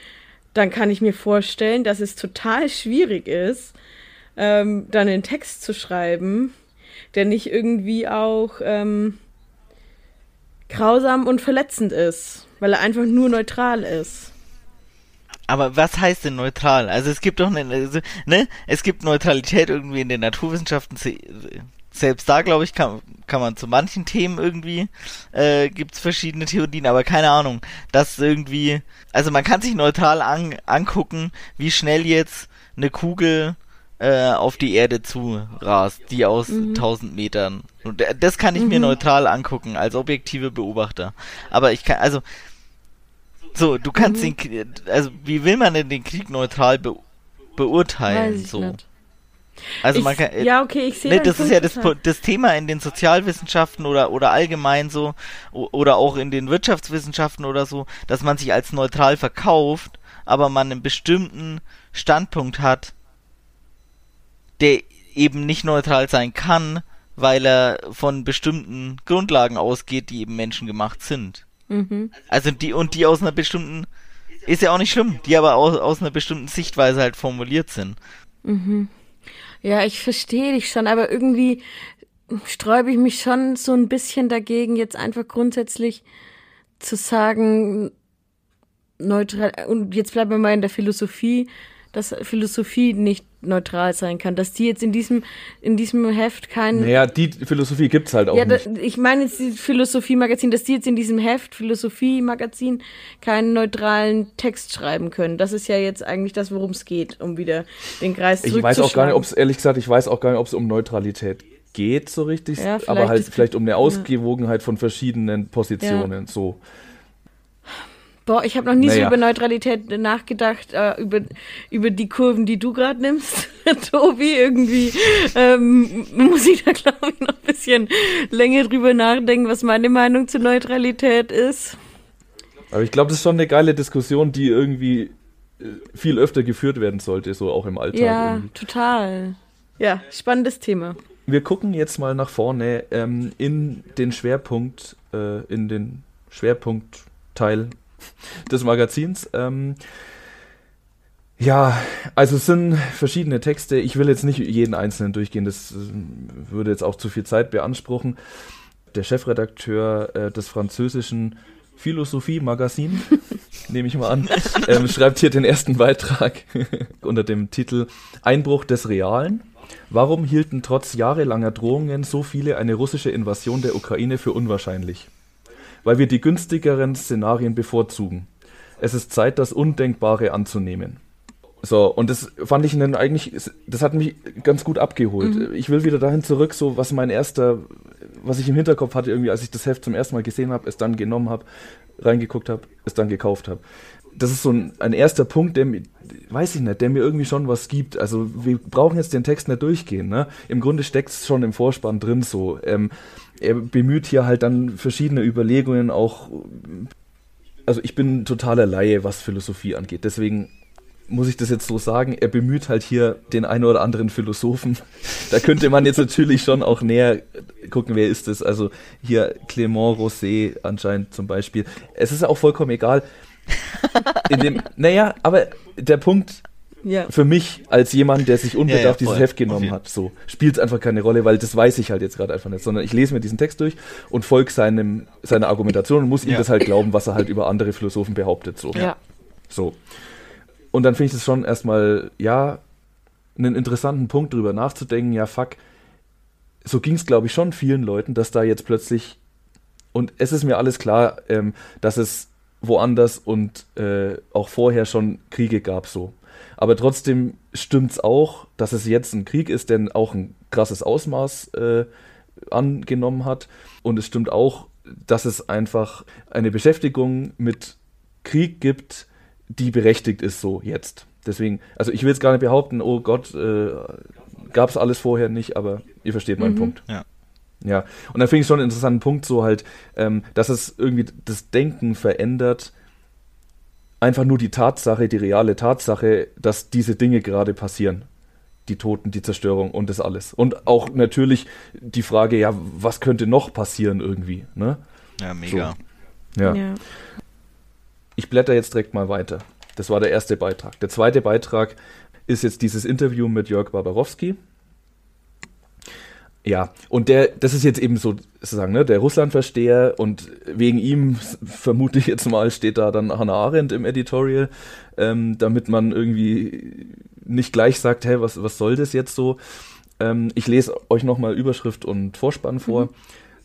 dann kann ich mir vorstellen, dass es total schwierig ist, ähm, dann einen Text zu schreiben, der nicht irgendwie auch ähm, grausam und verletzend ist, weil er einfach nur neutral ist. Aber was heißt denn neutral? Also es gibt doch eine, also, ne, es gibt Neutralität irgendwie in den Naturwissenschaften selbst da, glaube ich, kann, kann man zu manchen Themen irgendwie, äh, gibt es verschiedene Theorien, aber keine Ahnung, dass irgendwie, also man kann sich neutral an, angucken, wie schnell jetzt eine Kugel äh, auf die Erde zu rast, die aus mhm. 1000 Metern. Und das kann ich mhm. mir neutral angucken, als objektive Beobachter. Aber ich kann, also, so, du kannst mhm. den, also, wie will man denn den Krieg neutral be beurteilen? So. Nicht. Also ich, man kann, ja, okay, ich sehe ne, das ist ja das, das Thema in den Sozialwissenschaften oder oder allgemein so oder auch in den Wirtschaftswissenschaften oder so, dass man sich als neutral verkauft, aber man einen bestimmten Standpunkt hat, der eben nicht neutral sein kann, weil er von bestimmten Grundlagen ausgeht, die eben menschengemacht sind. Mhm. Also die und die aus einer bestimmten ist ja auch nicht schlimm, die aber aus, aus einer bestimmten Sichtweise halt formuliert sind. Mhm. Ja, ich verstehe dich schon, aber irgendwie sträube ich mich schon so ein bisschen dagegen, jetzt einfach grundsätzlich zu sagen, neutral, und jetzt bleiben wir mal in der Philosophie, dass Philosophie nicht neutral sein kann, dass die jetzt in diesem, in diesem Heft kein. Naja, die Philosophie gibt's halt auch ja, nicht. ich meine jetzt die Philosophie-Magazin, dass die jetzt in diesem Heft, Philosophie-Magazin, keinen neutralen Text schreiben können. Das ist ja jetzt eigentlich das, worum es geht, um wieder den Kreis Ich weiß auch gar nicht, ob es, ehrlich gesagt, ich weiß auch gar nicht, ob es um Neutralität geht so richtig, ja, aber halt vielleicht um eine Ausgewogenheit ja. von verschiedenen Positionen, so. Boah, ich habe noch nie naja. so über Neutralität nachgedacht, äh, über, über die Kurven, die du gerade nimmst, Tobi. Irgendwie ähm, muss ich da, glaube ich, noch ein bisschen länger drüber nachdenken, was meine Meinung zur Neutralität ist. Aber ich glaube, das ist schon eine geile Diskussion, die irgendwie äh, viel öfter geführt werden sollte, so auch im Alltag. Ja, irgendwie. total. Ja, spannendes Thema. Wir gucken jetzt mal nach vorne ähm, in den Schwerpunkt, äh, in den Schwerpunktteil des Magazins. Ähm, ja, also es sind verschiedene Texte. Ich will jetzt nicht jeden einzelnen durchgehen, das äh, würde jetzt auch zu viel Zeit beanspruchen. Der Chefredakteur äh, des französischen Philosophie-Magazin, nehme ich mal an, ähm, schreibt hier den ersten Beitrag unter dem Titel Einbruch des Realen. Warum hielten trotz jahrelanger Drohungen so viele eine russische Invasion der Ukraine für unwahrscheinlich? Weil wir die günstigeren Szenarien bevorzugen. Es ist Zeit, das Undenkbare anzunehmen. So, und das fand ich dann eigentlich, das hat mich ganz gut abgeholt. Mhm. Ich will wieder dahin zurück, so was mein erster, was ich im Hinterkopf hatte, irgendwie, als ich das Heft zum ersten Mal gesehen habe, es dann genommen habe, reingeguckt habe, es dann gekauft habe. Das ist so ein, ein erster Punkt, der mir, weiß ich nicht, der mir irgendwie schon was gibt. Also wir brauchen jetzt den Text nicht durchgehen. Ne? Im Grunde steckt es schon im Vorspann drin so. Ähm, er bemüht hier halt dann verschiedene Überlegungen auch. Also ich bin totaler Laie, was Philosophie angeht. Deswegen muss ich das jetzt so sagen, er bemüht halt hier den einen oder anderen Philosophen. Da könnte man jetzt natürlich schon auch näher gucken, wer ist es. Also hier Clément Rosé anscheinend zum Beispiel. Es ist ja auch vollkommen egal. In dem, naja, aber der Punkt ja. für mich als jemand, der sich unbedarft ja, ja, dieses Heft genommen hat, so spielt es einfach keine Rolle, weil das weiß ich halt jetzt gerade einfach nicht, sondern ich lese mir diesen Text durch und folge seinem seiner Argumentation und muss ihm das halt glauben, was er halt über andere Philosophen behauptet, so. Ja. So. Und dann finde ich es schon erstmal, ja, einen interessanten Punkt drüber nachzudenken, ja, fuck, so ging es, glaube ich, schon vielen Leuten, dass da jetzt plötzlich, und es ist mir alles klar, ähm, dass es woanders und äh, auch vorher schon Kriege gab, so. Aber trotzdem stimmt es auch, dass es jetzt ein Krieg ist, der auch ein krasses Ausmaß äh, angenommen hat. Und es stimmt auch, dass es einfach eine Beschäftigung mit Krieg gibt, die berechtigt ist so jetzt. Deswegen, also ich will jetzt gar nicht behaupten, oh Gott, äh, gab es alles vorher nicht, aber ihr versteht meinen mhm. Punkt. Ja. Ja, und dann finde ich schon einen interessanten Punkt, so halt, ähm, dass es irgendwie das Denken verändert. Einfach nur die Tatsache, die reale Tatsache, dass diese Dinge gerade passieren. Die Toten, die Zerstörung und das alles. Und auch natürlich die Frage, ja, was könnte noch passieren irgendwie, ne? Ja, mega. So. Ja. ja. Ich blätter jetzt direkt mal weiter. Das war der erste Beitrag. Der zweite Beitrag ist jetzt dieses Interview mit Jörg Barbarowski. Ja, und der, das ist jetzt eben so, sozusagen, ne, der Russlandversteher und wegen ihm, vermute ich jetzt mal, steht da dann Hannah Arendt im Editorial, ähm, damit man irgendwie nicht gleich sagt, hey, was, was soll das jetzt so? Ähm, ich lese euch nochmal Überschrift und Vorspann vor. Mhm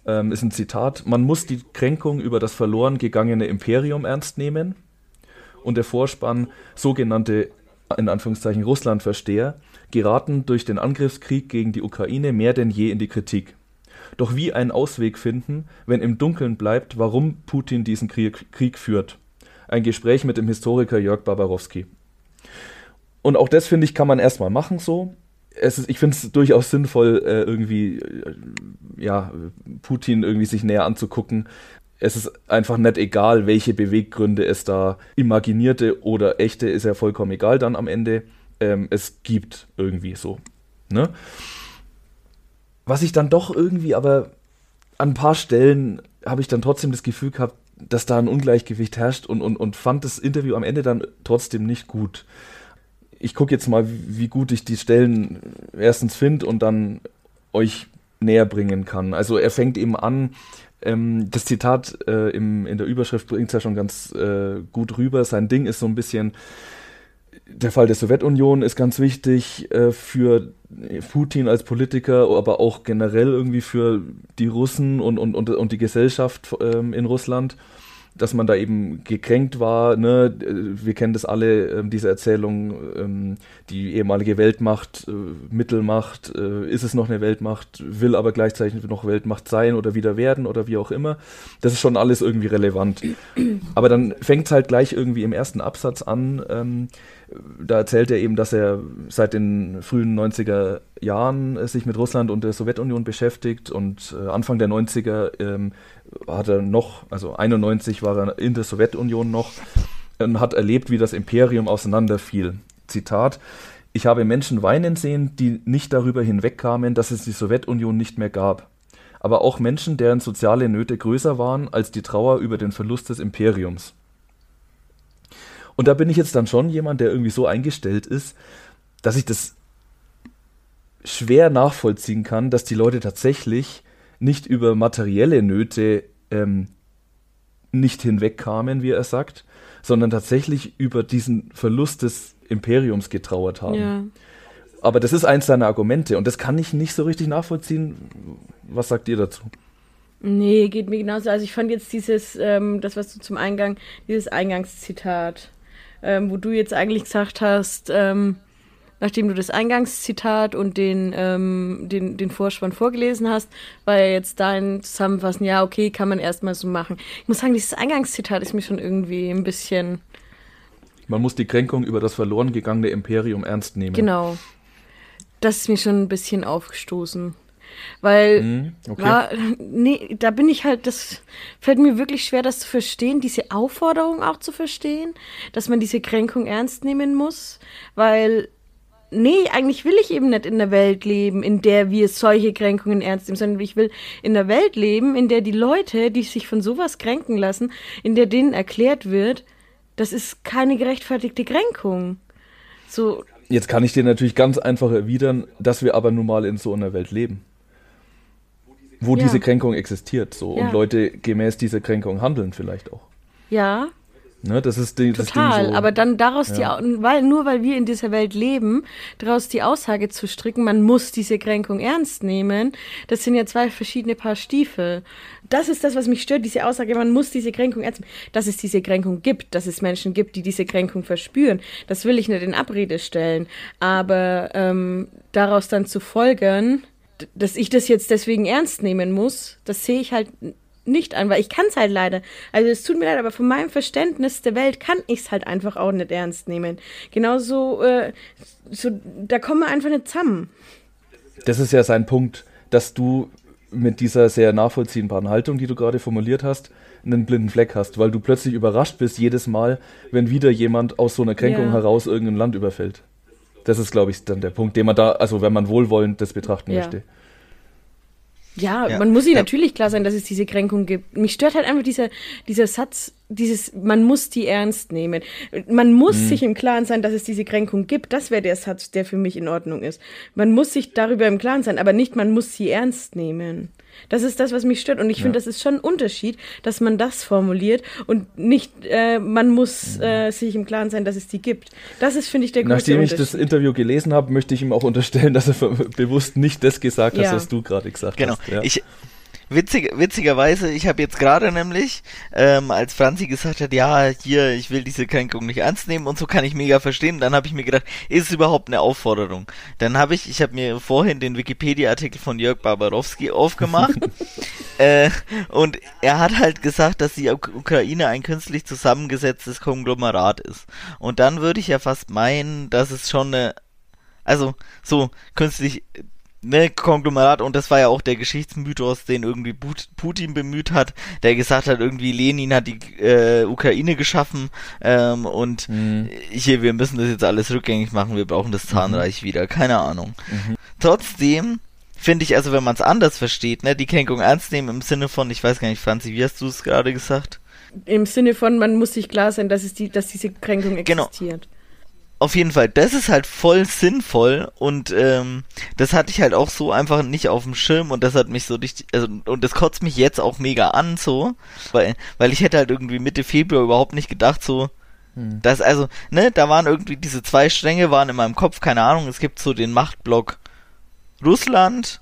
ähm, ist ein Zitat, man muss die Kränkung über das verloren gegangene Imperium ernst nehmen. Und der Vorspann, sogenannte, in Anführungszeichen, Russlandversteher, geraten durch den Angriffskrieg gegen die Ukraine mehr denn je in die Kritik. Doch wie einen Ausweg finden, wenn im Dunkeln bleibt, warum Putin diesen Krieg, Krieg führt. Ein Gespräch mit dem Historiker Jörg Barbarowski. Und auch das, finde ich, kann man erstmal machen so ist, ich finde es durchaus sinnvoll, äh, irgendwie, äh, ja, Putin irgendwie sich näher anzugucken. Es ist einfach nicht egal, welche Beweggründe es da imaginierte oder echte, ist ja vollkommen egal dann am Ende. Ähm, es gibt irgendwie so. Ne? Was ich dann doch irgendwie, aber an ein paar Stellen habe ich dann trotzdem das Gefühl gehabt, dass da ein Ungleichgewicht herrscht und, und, und fand das Interview am Ende dann trotzdem nicht gut ich gucke jetzt mal, wie gut ich die Stellen erstens finde und dann euch näher bringen kann. Also er fängt eben an, ähm, das Zitat äh, im, in der Überschrift bringt es ja schon ganz äh, gut rüber. Sein Ding ist so ein bisschen, der Fall der Sowjetunion ist ganz wichtig äh, für Putin als Politiker, aber auch generell irgendwie für die Russen und, und, und, und die Gesellschaft ähm, in Russland. Dass man da eben gekränkt war. Ne? Wir kennen das alle, äh, diese Erzählung, ähm, die ehemalige Weltmacht, äh, Mittelmacht, äh, ist es noch eine Weltmacht, will aber gleichzeitig noch Weltmacht sein oder wieder werden oder wie auch immer. Das ist schon alles irgendwie relevant. Aber dann fängt es halt gleich irgendwie im ersten Absatz an. Ähm, da erzählt er eben, dass er seit den frühen 90er Jahren äh, sich mit Russland und der Sowjetunion beschäftigt und äh, Anfang der 90er ähm, hat er noch, also 91 war er in der Sowjetunion noch und hat erlebt, wie das Imperium auseinanderfiel. Zitat, ich habe Menschen weinen sehen, die nicht darüber hinwegkamen, dass es die Sowjetunion nicht mehr gab. Aber auch Menschen, deren soziale Nöte größer waren als die Trauer über den Verlust des Imperiums. Und da bin ich jetzt dann schon jemand, der irgendwie so eingestellt ist, dass ich das schwer nachvollziehen kann, dass die Leute tatsächlich nicht über materielle Nöte ähm, nicht hinwegkamen, wie er sagt, sondern tatsächlich über diesen Verlust des Imperiums getrauert haben. Ja. Aber das ist eins seiner Argumente und das kann ich nicht so richtig nachvollziehen. Was sagt ihr dazu? Nee, geht mir genauso. Also ich fand jetzt dieses, ähm, das was du zum Eingang, dieses Eingangszitat ähm, wo du jetzt eigentlich gesagt hast, ähm, nachdem du das Eingangszitat und den, ähm, den, den Vorspann vorgelesen hast, war ja jetzt dein Zusammenfassen, ja, okay, kann man erstmal so machen. Ich muss sagen, dieses Eingangszitat ist mir schon irgendwie ein bisschen. Man muss die Kränkung über das verloren gegangene Imperium ernst nehmen. Genau. Das ist mir schon ein bisschen aufgestoßen. Weil, mm, okay. war, nee, da bin ich halt, das fällt mir wirklich schwer, das zu verstehen, diese Aufforderung auch zu verstehen, dass man diese Kränkung ernst nehmen muss, weil, nee, eigentlich will ich eben nicht in der Welt leben, in der wir solche Kränkungen ernst nehmen, sondern ich will in der Welt leben, in der die Leute, die sich von sowas kränken lassen, in der denen erklärt wird, das ist keine gerechtfertigte Kränkung. So. Jetzt kann ich dir natürlich ganz einfach erwidern, dass wir aber nun mal in so einer Welt leben wo ja. diese Kränkung existiert, so ja. und Leute gemäß dieser Kränkung handeln vielleicht auch. Ja. Ne, das ist die, Total, das so, aber dann daraus ja. die, weil, nur weil wir in dieser Welt leben, daraus die Aussage zu stricken, man muss diese Kränkung ernst nehmen, das sind ja zwei verschiedene Paar Stiefel. Das ist das, was mich stört, diese Aussage, man muss diese Kränkung ernst nehmen. Dass es diese Kränkung gibt, dass es Menschen gibt, die diese Kränkung verspüren, das will ich nicht in Abrede stellen. Aber ähm, daraus dann zu folgern, dass ich das jetzt deswegen ernst nehmen muss, das sehe ich halt nicht an, weil ich kann es halt leider. Also es tut mir leid, aber von meinem Verständnis der Welt kann ich es halt einfach auch nicht ernst nehmen. Genauso, äh, so, da kommen wir einfach nicht zusammen. Das ist ja sein Punkt, dass du mit dieser sehr nachvollziehbaren Haltung, die du gerade formuliert hast, einen blinden Fleck hast, weil du plötzlich überrascht bist jedes Mal, wenn wieder jemand aus so einer Kränkung ja. heraus irgendein Land überfällt. Das ist, glaube ich, dann der Punkt, den man da, also wenn man wohlwollend das betrachten ja. möchte. Ja, ja, man muss sich ja. natürlich klar sein, dass es diese Kränkung gibt. Mich stört halt einfach dieser, dieser Satz, dieses, man muss die ernst nehmen. Man muss mhm. sich im Klaren sein, dass es diese Kränkung gibt. Das wäre der Satz, der für mich in Ordnung ist. Man muss sich darüber im Klaren sein, aber nicht, man muss sie ernst nehmen. Das ist das, was mich stört. Und ich ja. finde, das ist schon ein Unterschied, dass man das formuliert und nicht, äh, man muss äh, sich im Klaren sein, dass es die gibt. Das ist, finde ich, der große Nachdem ich das Interview gelesen habe, möchte ich ihm auch unterstellen, dass er bewusst nicht das gesagt hat, ja. was du gerade gesagt genau. hast. Genau. Ja. Ich, Witzig, witzigerweise, ich habe jetzt gerade nämlich, ähm, als Franzi gesagt hat, ja, hier, ich will diese Kränkung nicht ernst nehmen und so kann ich mega verstehen, dann habe ich mir gedacht, ist es überhaupt eine Aufforderung? Dann habe ich, ich habe mir vorhin den Wikipedia-Artikel von Jörg Barbarowski aufgemacht äh, und er hat halt gesagt, dass die Ukraine ein künstlich zusammengesetztes Konglomerat ist. Und dann würde ich ja fast meinen, dass es schon eine also so künstlich ne, Konglomerat und das war ja auch der Geschichtsmythos, den irgendwie Putin bemüht hat, der gesagt hat, irgendwie Lenin hat die äh, Ukraine geschaffen ähm, und mhm. hier, wir müssen das jetzt alles rückgängig machen, wir brauchen das. Zahnreich mhm. wieder, keine Ahnung. Mhm. Trotzdem finde ich, also wenn man es anders versteht, ne, die Kränkung ernst nehmen im Sinne von, ich weiß gar nicht, Franzi, wie hast du es gerade gesagt? Im Sinne von, man muss sich klar sein, dass es die, dass diese Kränkung genau. existiert. Genau auf jeden Fall, das ist halt voll sinnvoll und ähm, das hatte ich halt auch so einfach nicht auf dem Schirm und das hat mich so richtig, also und das kotzt mich jetzt auch mega an so, weil weil ich hätte halt irgendwie Mitte Februar überhaupt nicht gedacht so, hm. dass also ne, da waren irgendwie diese zwei Stränge waren in meinem Kopf, keine Ahnung, es gibt so den Machtblock Russland,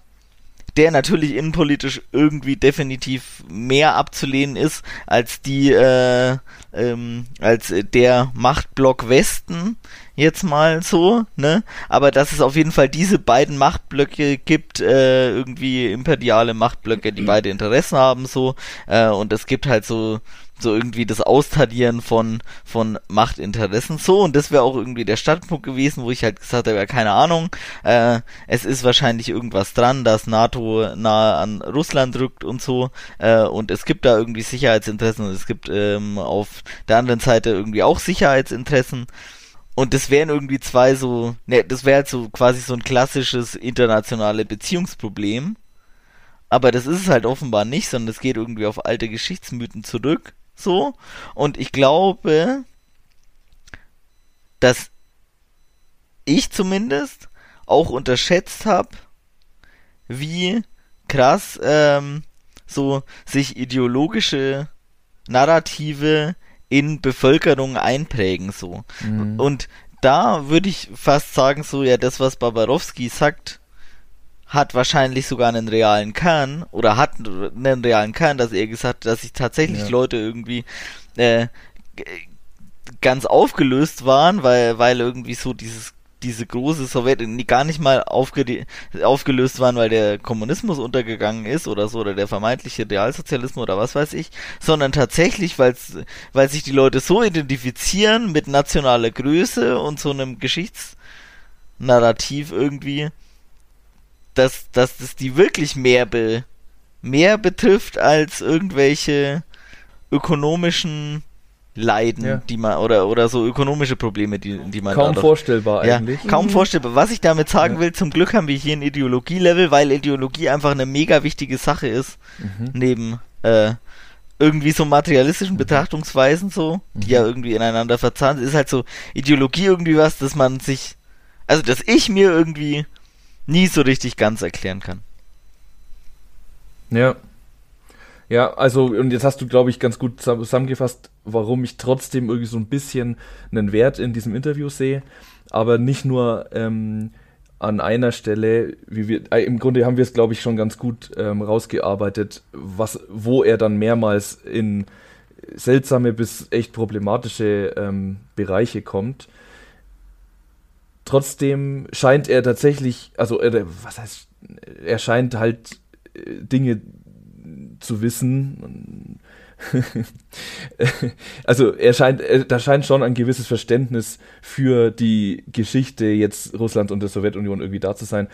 der natürlich innenpolitisch irgendwie definitiv mehr abzulehnen ist als die, äh, ähm, als der Machtblock Westen, jetzt mal so, ne? Aber dass es auf jeden Fall diese beiden Machtblöcke gibt, äh, irgendwie imperiale Machtblöcke, die beide Interessen haben, so, äh, und es gibt halt so so irgendwie das Austarieren von, von Machtinteressen. So, und das wäre auch irgendwie der Startpunkt gewesen, wo ich halt gesagt habe, ja, keine Ahnung, äh, es ist wahrscheinlich irgendwas dran, dass NATO nahe an Russland rückt und so, äh, und es gibt da irgendwie Sicherheitsinteressen und es gibt ähm, auf der anderen Seite irgendwie auch Sicherheitsinteressen. Und das wären irgendwie zwei so, ne, das wäre halt so quasi so ein klassisches internationale Beziehungsproblem. Aber das ist es halt offenbar nicht, sondern es geht irgendwie auf alte Geschichtsmythen zurück. So. Und ich glaube, dass ich zumindest auch unterschätzt habe, wie krass ähm, so sich ideologische Narrative in Bevölkerung einprägen so. Mhm. Und da würde ich fast sagen, so ja, das, was Babarowski sagt, hat wahrscheinlich sogar einen realen Kern oder hat einen realen Kern, dass er gesagt hat, dass sich tatsächlich ja. Leute irgendwie äh, ganz aufgelöst waren, weil, weil irgendwie so dieses diese große Sowjet gar nicht mal aufge aufgelöst waren, weil der Kommunismus untergegangen ist oder so, oder der vermeintliche Realsozialismus oder was weiß ich, sondern tatsächlich, weil sich die Leute so identifizieren mit nationaler Größe und so einem Geschichtsnarrativ irgendwie, dass, dass das die wirklich mehr, be, mehr betrifft als irgendwelche ökonomischen Leiden, ja. die man oder oder so ökonomische Probleme, die die man kaum vorstellbar ja, eigentlich. Kaum mhm. vorstellbar. Was ich damit sagen ja. will, zum Glück haben wir hier ein Ideologielevel, weil Ideologie einfach eine mega wichtige Sache ist mhm. neben äh, irgendwie so materialistischen Betrachtungsweisen so, die mhm. ja irgendwie ineinander verzahnt ist halt so Ideologie irgendwie was, dass man sich also dass ich mir irgendwie nie so richtig ganz erklären kann. Ja. Ja, also, und jetzt hast du, glaube ich, ganz gut zusammengefasst, warum ich trotzdem irgendwie so ein bisschen einen Wert in diesem Interview sehe, aber nicht nur ähm, an einer Stelle, wie wir, äh, im Grunde haben wir es, glaube ich, schon ganz gut ähm, rausgearbeitet, was, wo er dann mehrmals in seltsame bis echt problematische ähm, Bereiche kommt. Trotzdem scheint er tatsächlich, also er, was heißt, er scheint halt äh, Dinge zu wissen. also er scheint, da scheint schon ein gewisses Verständnis für die Geschichte jetzt Russlands und der Sowjetunion irgendwie da zu sein,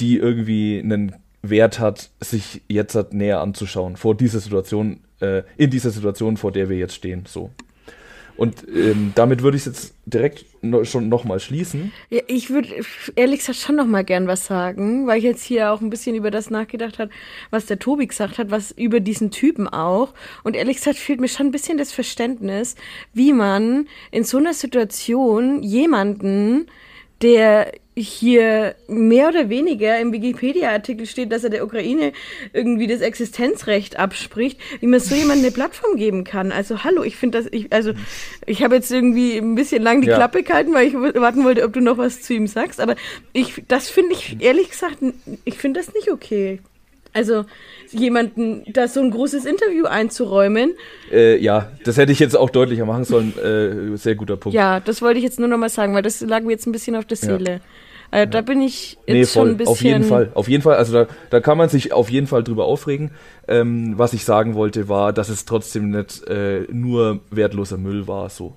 die irgendwie einen Wert hat, sich jetzt näher anzuschauen vor dieser Situation, äh, in dieser Situation, vor der wir jetzt stehen. So. Und ähm, damit würde ich jetzt direkt no, schon nochmal schließen. Ja, ich würde ehrlich gesagt schon nochmal gern was sagen, weil ich jetzt hier auch ein bisschen über das nachgedacht habe, was der Tobi gesagt hat, was über diesen Typen auch. Und ehrlich gesagt fehlt mir schon ein bisschen das Verständnis, wie man in so einer Situation jemanden der hier mehr oder weniger im Wikipedia-Artikel steht, dass er der Ukraine irgendwie das Existenzrecht abspricht, wie man so jemandem eine Plattform geben kann. Also hallo, ich finde das, ich, also ich habe jetzt irgendwie ein bisschen lang die ja. Klappe gehalten, weil ich warten wollte, ob du noch was zu ihm sagst, aber ich, das finde ich ehrlich gesagt, ich finde das nicht okay. Also jemanden da so ein großes Interview einzuräumen. Äh, ja, das hätte ich jetzt auch deutlicher machen sollen. Äh, sehr guter Punkt. Ja, das wollte ich jetzt nur noch mal sagen, weil das lag mir jetzt ein bisschen auf der Seele. Ja. Also, da bin ich jetzt nee, schon ein bisschen. Auf jeden Fall, auf jeden Fall. Also da, da kann man sich auf jeden Fall drüber aufregen. Ähm, was ich sagen wollte, war, dass es trotzdem nicht äh, nur wertloser Müll war. So.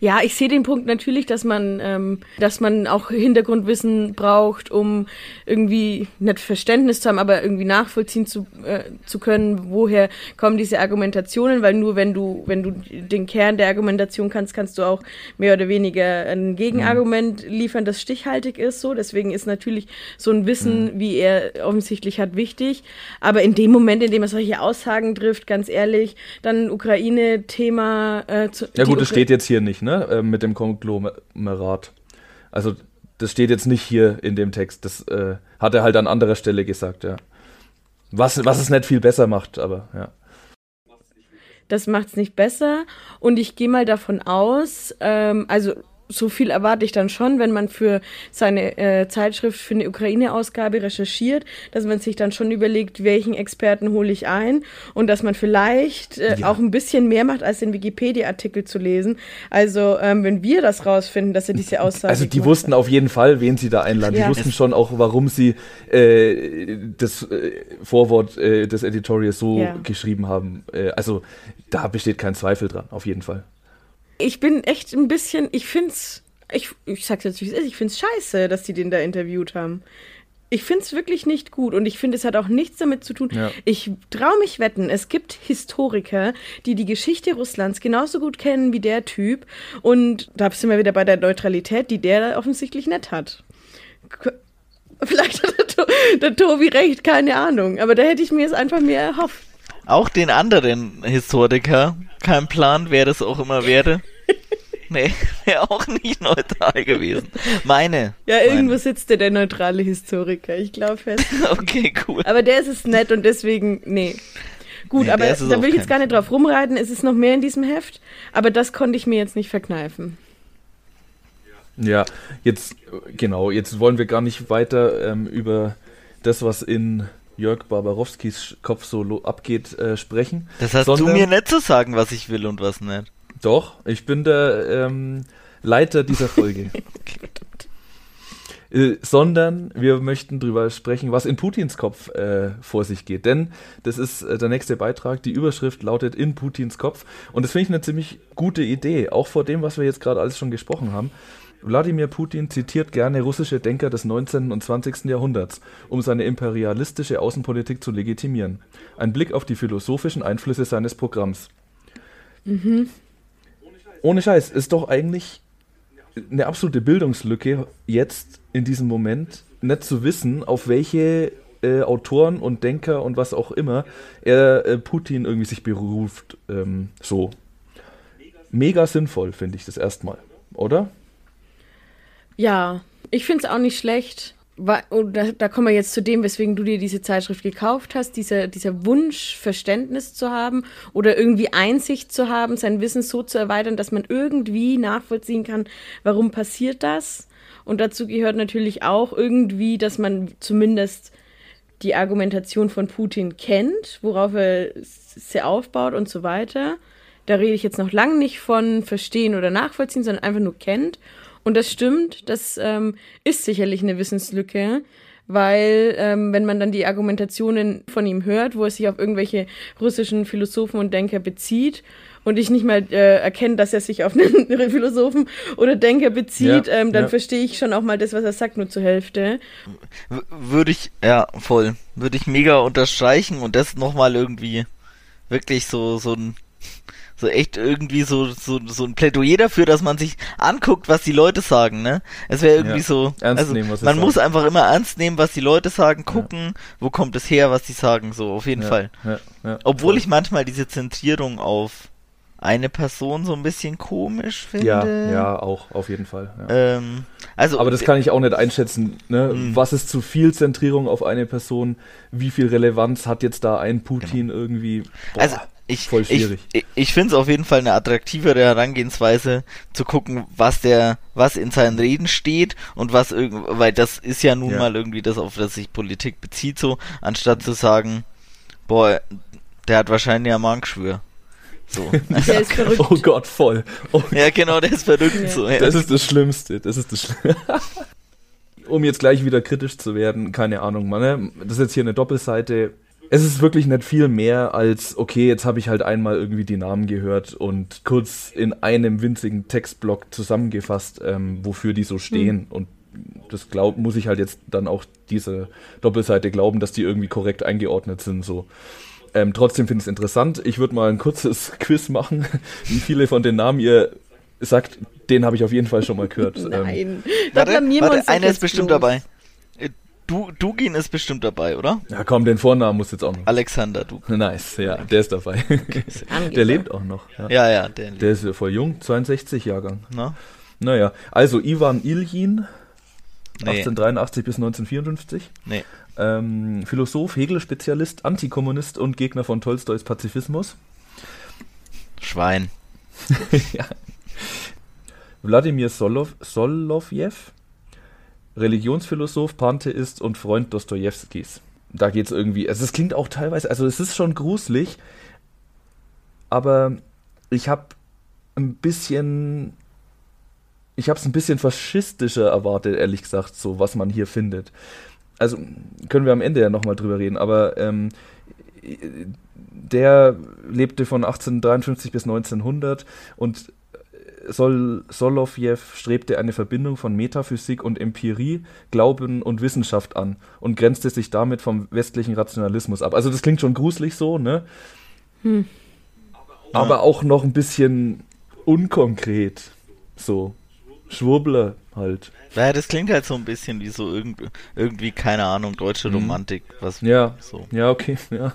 Ja, ich sehe den Punkt natürlich, dass man, ähm, dass man auch Hintergrundwissen braucht, um irgendwie nicht Verständnis zu haben, aber irgendwie nachvollziehen zu, äh, zu können, woher kommen diese Argumentationen, weil nur wenn du, wenn du den Kern der Argumentation kannst, kannst du auch mehr oder weniger ein Gegenargument liefern, das stichhaltig ist. So, deswegen ist natürlich so ein Wissen, mhm. wie er offensichtlich hat, wichtig. Aber in dem Moment, in dem er solche Aussagen trifft, ganz ehrlich, dann Ukraine-Thema. Äh, zu, ja gut, es steht jetzt hier hier nicht, ne? Äh, mit dem Konglomerat. Also, das steht jetzt nicht hier in dem Text. Das äh, hat er halt an anderer Stelle gesagt, ja. Was, was es nicht viel besser macht, aber ja. Das macht es nicht besser. Und ich gehe mal davon aus, ähm, also so viel erwarte ich dann schon, wenn man für seine äh, Zeitschrift für eine Ukraine-Ausgabe recherchiert, dass man sich dann schon überlegt, welchen Experten hole ich ein und dass man vielleicht äh, ja. auch ein bisschen mehr macht, als den Wikipedia-Artikel zu lesen. Also ähm, wenn wir das rausfinden, dass er diese Aussage Also die wussten hat. auf jeden Fall, wen sie da einladen. Ja. Die wussten schon auch, warum sie äh, das äh, Vorwort äh, des Editorials so ja. geschrieben haben. Äh, also da besteht kein Zweifel dran, auf jeden Fall ich bin echt ein bisschen, ich find's, ich, ich sag's jetzt, wie es ist, ich find's scheiße, dass die den da interviewt haben. Ich find's wirklich nicht gut und ich finde, es hat auch nichts damit zu tun. Ja. Ich traue mich wetten, es gibt Historiker, die die Geschichte Russlands genauso gut kennen wie der Typ und da sind wir wieder bei der Neutralität, die der offensichtlich nicht hat. Vielleicht hat der, der Tobi recht, keine Ahnung, aber da hätte ich mir jetzt einfach mehr erhofft. Auch den anderen Historiker, kein Plan, wer das auch immer wäre. Nee, wäre auch nicht neutral gewesen. Meine. Ja, irgendwo meine. sitzt der, der neutrale Historiker, ich glaube fest. okay, cool. Aber der ist es nett und deswegen, nee. Gut, nee, aber da will ich jetzt gar nicht drauf rumreiten, es ist noch mehr in diesem Heft, aber das konnte ich mir jetzt nicht verkneifen. Ja, jetzt, genau, jetzt wollen wir gar nicht weiter ähm, über das, was in Jörg Barbarowskis Kopf so abgeht, äh, sprechen. Das hast sondern, du mir nicht zu sagen, was ich will und was nicht. Doch, ich bin der ähm, Leiter dieser Folge. äh, sondern wir möchten darüber sprechen, was in Putins Kopf äh, vor sich geht. Denn das ist äh, der nächste Beitrag. Die Überschrift lautet In Putins Kopf. Und das finde ich eine ziemlich gute Idee, auch vor dem, was wir jetzt gerade alles schon gesprochen haben. Wladimir Putin zitiert gerne russische Denker des 19. und 20. Jahrhunderts, um seine imperialistische Außenpolitik zu legitimieren. Ein Blick auf die philosophischen Einflüsse seines Programms. Mhm. Ohne Scheiß, ist doch eigentlich eine absolute Bildungslücke jetzt in diesem Moment, nicht zu wissen, auf welche äh, Autoren und Denker und was auch immer er äh, Putin irgendwie sich beruft. Ähm, so. Mega sinnvoll, finde ich das erstmal, oder? Ja, ich finde es auch nicht schlecht. Und da, da, kommen wir jetzt zu dem, weswegen du dir diese Zeitschrift gekauft hast, dieser, dieser Wunsch, Verständnis zu haben oder irgendwie Einsicht zu haben, sein Wissen so zu erweitern, dass man irgendwie nachvollziehen kann, warum passiert das. Und dazu gehört natürlich auch irgendwie, dass man zumindest die Argumentation von Putin kennt, worauf er sie aufbaut und so weiter. Da rede ich jetzt noch lange nicht von verstehen oder nachvollziehen, sondern einfach nur kennt. Und das stimmt, das ähm, ist sicherlich eine Wissenslücke, weil ähm, wenn man dann die Argumentationen von ihm hört, wo er sich auf irgendwelche russischen Philosophen und Denker bezieht und ich nicht mal äh, erkenne, dass er sich auf einen Philosophen oder Denker bezieht, ja, ähm, dann ja. verstehe ich schon auch mal das, was er sagt, nur zur Hälfte. Würde ich, ja, voll. Würde ich mega unterstreichen und das nochmal irgendwie wirklich so, so ein so echt irgendwie so, so, so ein Plädoyer dafür, dass man sich anguckt, was die Leute sagen, ne? Es wäre irgendwie ja, so, also nehmen, man sagen. muss einfach immer ernst nehmen, was die Leute sagen, gucken, ja. wo kommt es her, was die sagen, so auf jeden ja, Fall. Obwohl voll. ich manchmal diese Zentrierung auf eine Person so ein bisschen komisch finde. Ja, ja, auch, auf jeden Fall. Ja. Ähm, also, Aber das kann ich auch nicht einschätzen. Ne? Mhm. Was ist zu viel Zentrierung auf eine Person? Wie viel Relevanz hat jetzt da ein Putin genau. irgendwie? Boah. Also ich, Voll schwierig. Ich, ich finde es auf jeden Fall eine attraktivere Herangehensweise, zu gucken, was der, was in seinen Reden steht und was irgendwie, weil das ist ja nun ja. mal irgendwie das, auf das sich Politik bezieht, so, anstatt zu sagen, boah, der hat wahrscheinlich ein Magengeschwür. So. Der ist verrückt. Oh Gott, voll. Oh ja, genau, der ist verrückt. Ja. So, ja. Das ist das Schlimmste. Das ist das Schlimmste. um jetzt gleich wieder kritisch zu werden, keine Ahnung, man, ne? Das ist jetzt hier eine Doppelseite es ist wirklich nicht viel mehr als, okay, jetzt habe ich halt einmal irgendwie die Namen gehört und kurz in einem winzigen Textblock zusammengefasst, ähm, wofür die so stehen. Mhm. Und das glaub, muss ich halt jetzt dann auch diese Doppelseite glauben, dass die irgendwie korrekt eingeordnet sind. So. Ähm, trotzdem finde ich es interessant. Ich würde mal ein kurzes Quiz machen, wie viele von den Namen ihr sagt, den habe ich auf jeden Fall schon mal gehört. Nein, ähm, da warte, warte, einer ist bestimmt los. dabei. Du, Dugin ist bestimmt dabei, oder? Ja, komm, den Vornamen muss jetzt auch noch. Alexander Dugin. Nice, ja, der ist dabei. der lebt auch noch. Ja, ja, ja der lebt. Der ist ja voll jung, 62 Jahrgang. Na? Naja, also Ivan Iljin, nee. 1883 bis 1954. Nee. Ähm, Philosoph, Hegel-Spezialist, Antikommunist und Gegner von Tolstois Pazifismus. Schwein. ja. Wladimir Solov, Solovjev, Religionsphilosoph, Pantheist und Freund Dostojewskis. Da geht es irgendwie, also es klingt auch teilweise, also es ist schon gruselig, aber ich habe ein bisschen, ich habe es ein bisschen faschistischer erwartet, ehrlich gesagt, so was man hier findet. Also können wir am Ende ja nochmal drüber reden, aber ähm, der lebte von 1853 bis 1900 und Sol Solovjew strebte eine Verbindung von Metaphysik und Empirie, Glauben und Wissenschaft an und grenzte sich damit vom westlichen Rationalismus ab. Also das klingt schon gruselig so, ne? Hm. Aber auch noch ein bisschen unkonkret. So. Schwurbler halt. Ja, das klingt halt so ein bisschen wie so irgendwie, irgendwie keine Ahnung, deutsche hm. Romantik. Was ja, so. ja, okay, ja.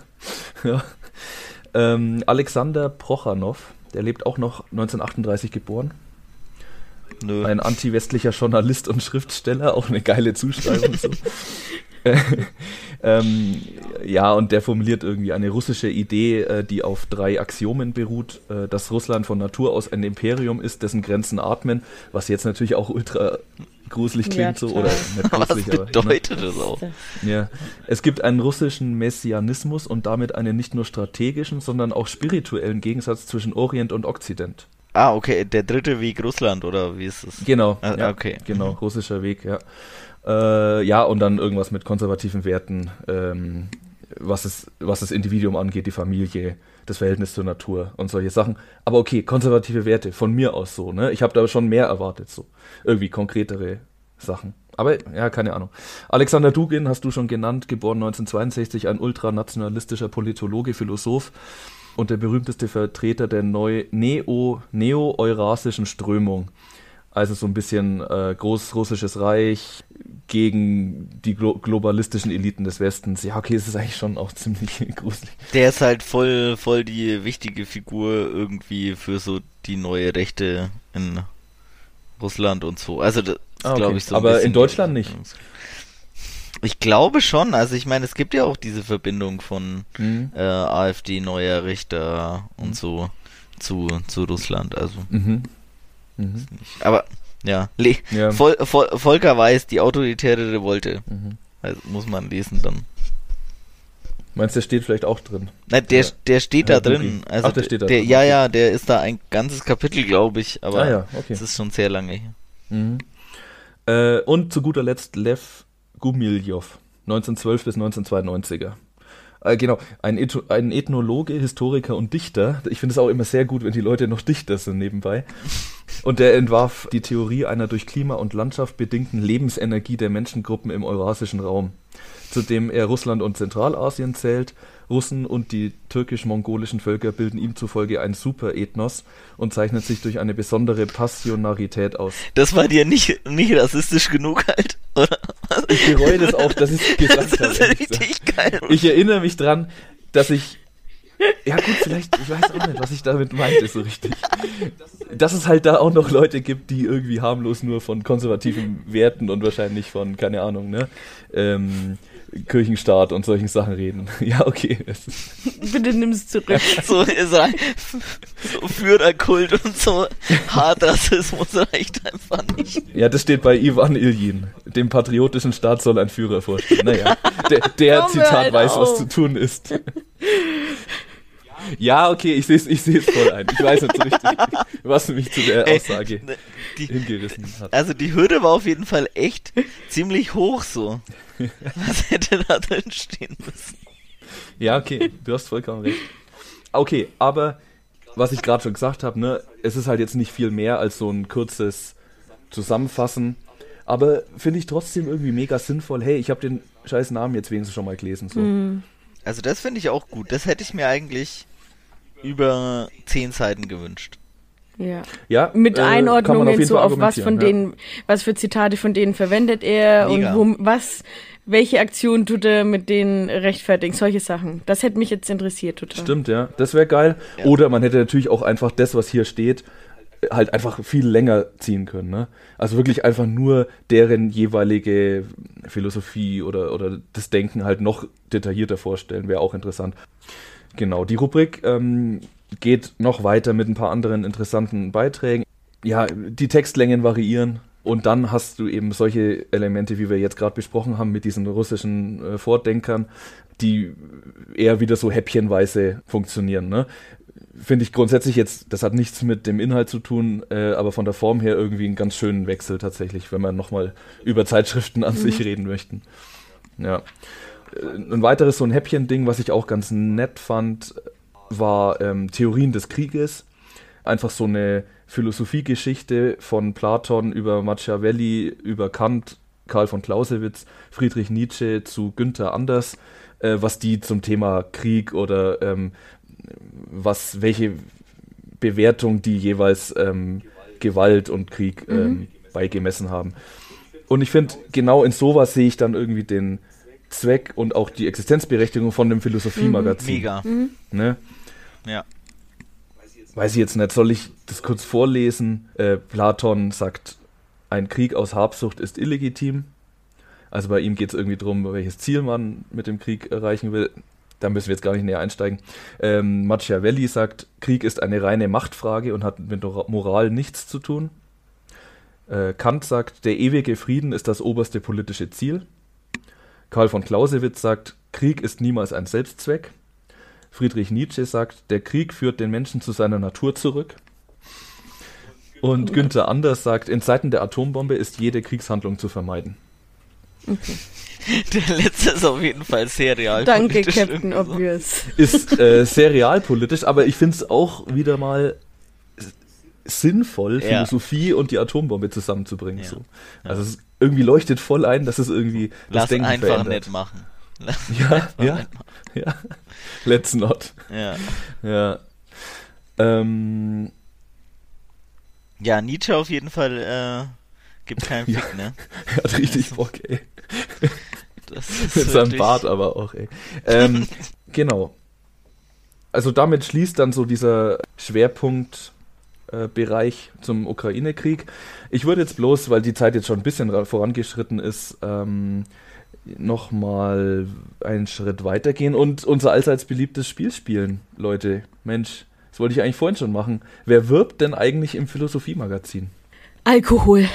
ja. Ähm, Alexander Prochanow, der lebt auch noch 1938 geboren. Nö. Ein anti-westlicher Journalist und Schriftsteller, auch eine geile Zuschreibung. so. ähm, ja, und der formuliert irgendwie eine russische Idee, äh, die auf drei Axiomen beruht, äh, dass Russland von Natur aus ein Imperium ist, dessen Grenzen atmen, was jetzt natürlich auch ultra gruselig klingt, ja, so oder nicht gruselig, was bedeutet aber, ne? das auch? Ja, es gibt einen russischen Messianismus und damit einen nicht nur strategischen, sondern auch spirituellen Gegensatz zwischen Orient und Okzident. Ah, okay, der dritte Weg Russland oder wie ist es? Genau, ah, ja, okay, genau, russischer Weg, ja. Äh, ja, und dann irgendwas mit konservativen Werten, ähm, was, es, was das Individuum angeht, die Familie, das Verhältnis zur Natur und solche Sachen. Aber okay, konservative Werte, von mir aus so, ne? Ich habe da schon mehr erwartet, so. Irgendwie konkretere Sachen. Aber ja, keine Ahnung. Alexander Dugin hast du schon genannt, geboren 1962, ein ultranationalistischer Politologe, Philosoph und der berühmteste Vertreter der neu neo-eurasischen Strömung. Also so ein bisschen äh, großrussisches Reich gegen die glo globalistischen Eliten des Westens. Ja, okay, es ist eigentlich schon auch ziemlich gruselig. Der ist halt voll, voll die wichtige Figur irgendwie für so die neue Rechte in Russland und so. Also das ah, okay. glaube ich so. Aber in Deutschland nicht. Ich glaube schon. Also ich meine, es gibt ja auch diese Verbindung von mhm. äh, AfD neuer Richter und so zu, zu Russland. Also. Mhm. Mhm. Aber ja, Le ja. Vol Vol Volker Weiß, die autoritäre Revolte. Mhm. Also, muss man lesen dann. Meinst du, der steht vielleicht auch drin? Nein, der, der steht ja, da drin. Also Ach, der steht da der, drin. Ja, ja, der ist da ein ganzes Kapitel, glaube ich, aber ah, ja, okay. es ist schon sehr lange hier. Mhm. Äh, und zu guter Letzt Lev Gumilyov, 1912 bis 1992er. Äh, genau, ein, Eth ein Ethnologe, Historiker und Dichter. Ich finde es auch immer sehr gut, wenn die Leute noch Dichter sind nebenbei. Und der entwarf die Theorie einer durch Klima und Landschaft bedingten Lebensenergie der Menschengruppen im eurasischen Raum, zu dem er Russland und Zentralasien zählt Russen und die türkisch-mongolischen Völker bilden ihm zufolge ein Superethnos und zeichnen sich durch eine besondere Passionarität aus. Das war dir nicht, nicht rassistisch genug halt, oder? Ich bereue das auch, dass ich es gesagt habe. Das ist richtig. Ich erinnere mich dran, dass ich ja gut, vielleicht, ich weiß auch nicht, was ich damit meinte so richtig. Dass es halt da auch noch Leute gibt, die irgendwie harmlos nur von konservativen Werten und wahrscheinlich von, keine Ahnung, ne, ähm, Kirchenstaat und solchen Sachen reden. Ja, okay. Bitte nimm es zurück. So, so Führerkult und so hart Rassismus reicht einfach nicht. Ja, das steht bei Ivan Iljin. Dem patriotischen Staat soll ein Führer vorstehen. Naja, der, der Zitat halt weiß, auf. was zu tun ist. Ja, okay, ich sehe es ich voll ein. Ich weiß nicht so richtig, was mich zu der Aussage Ey, ne, die, hingerissen hat. Also die Hürde war auf jeden Fall echt ziemlich hoch so. Was hätte da drin stehen müssen? Ja, okay, du hast vollkommen recht. Okay, aber was ich gerade schon gesagt habe, ne, es ist halt jetzt nicht viel mehr als so ein kurzes Zusammenfassen. Aber finde ich trotzdem irgendwie mega sinnvoll. Hey, ich habe den scheiß Namen jetzt wenigstens schon mal gelesen. So. Mhm. Also das finde ich auch gut. Das hätte ich mir eigentlich über zehn Seiten gewünscht. Ja. ja mit äh, Einordnungen so auf was von ja. denen, was für Zitate von denen verwendet er Mega. und wo, was, welche Aktion tut er mit denen rechtfertigen, solche Sachen. Das hätte mich jetzt interessiert total. Stimmt, ja. Das wäre geil. Ja. Oder man hätte natürlich auch einfach das, was hier steht, halt einfach viel länger ziehen können. Ne? Also wirklich einfach nur deren jeweilige Philosophie oder, oder das Denken halt noch detaillierter vorstellen, wäre auch interessant. Genau, die Rubrik ähm, geht noch weiter mit ein paar anderen interessanten Beiträgen. ja, die Textlängen variieren. Und dann hast du eben solche Elemente, wie wir jetzt gerade besprochen haben, mit diesen russischen äh, Vordenkern, die eher wieder so häppchenweise funktionieren. Ne? Finde ich grundsätzlich jetzt, das hat nichts mit dem Inhalt zu tun, äh, aber von der Form her irgendwie einen ganz schönen Wechsel tatsächlich, wenn wir nochmal über Zeitschriften an mhm. sich reden möchten. Ja. Äh, ein weiteres so ein Häppchen-Ding, was ich auch ganz nett fand, war ähm, Theorien des Krieges. Einfach so eine Philosophiegeschichte von Platon über Machiavelli, über Kant, Karl von Clausewitz, Friedrich Nietzsche zu Günther Anders, äh, was die zum Thema Krieg oder ähm, was, welche Bewertung die jeweils ähm, Gewalt und Krieg mhm. ähm, beigemessen haben. Und ich finde, genau in sowas sehe ich dann irgendwie den Zweck und auch die Existenzberechtigung von dem Philosophiemagazin. Mhm. Mega. Mhm. Ne? Ja. Weiß ich jetzt nicht, soll ich das kurz vorlesen? Äh, Platon sagt, ein Krieg aus Habsucht ist illegitim. Also bei ihm geht es irgendwie darum, welches Ziel man mit dem Krieg erreichen will. Da müssen wir jetzt gar nicht näher einsteigen. Ähm, Machiavelli sagt, Krieg ist eine reine Machtfrage und hat mit Moral nichts zu tun. Äh, Kant sagt, der ewige Frieden ist das oberste politische Ziel. Karl von Clausewitz sagt, Krieg ist niemals ein Selbstzweck. Friedrich Nietzsche sagt, der Krieg führt den Menschen zu seiner Natur zurück. Und Günther Anders sagt, in Zeiten der Atombombe ist jede Kriegshandlung zu vermeiden. Okay. Der letzte ist auf jeden Fall sehr real. Danke, Captain Obvious. Ist äh, sehr realpolitisch, aber ich finde es auch wieder mal sinnvoll, ja. Philosophie und die Atombombe zusammenzubringen. Ja. So. Also es irgendwie leuchtet voll ein, dass es irgendwie das Lass Denken einfach verändert. nicht machen. Ja, ja, ja. Let's not. Ja. Ja. Ähm, ja, Nietzsche auf jeden Fall äh, gibt keinen Fick, ja. ne? Er hat richtig also, Bock, ey. Mit seinem Bart aber auch, ey. Ähm, genau. Also damit schließt dann so dieser Schwerpunkt äh, Bereich zum Ukraine-Krieg. Ich würde jetzt bloß, weil die Zeit jetzt schon ein bisschen vorangeschritten ist, ähm, nochmal einen Schritt weitergehen und unser allseits beliebtes Spiel spielen, Leute. Mensch, das wollte ich eigentlich vorhin schon machen. Wer wirbt denn eigentlich im Philosophie-Magazin? Alkohol.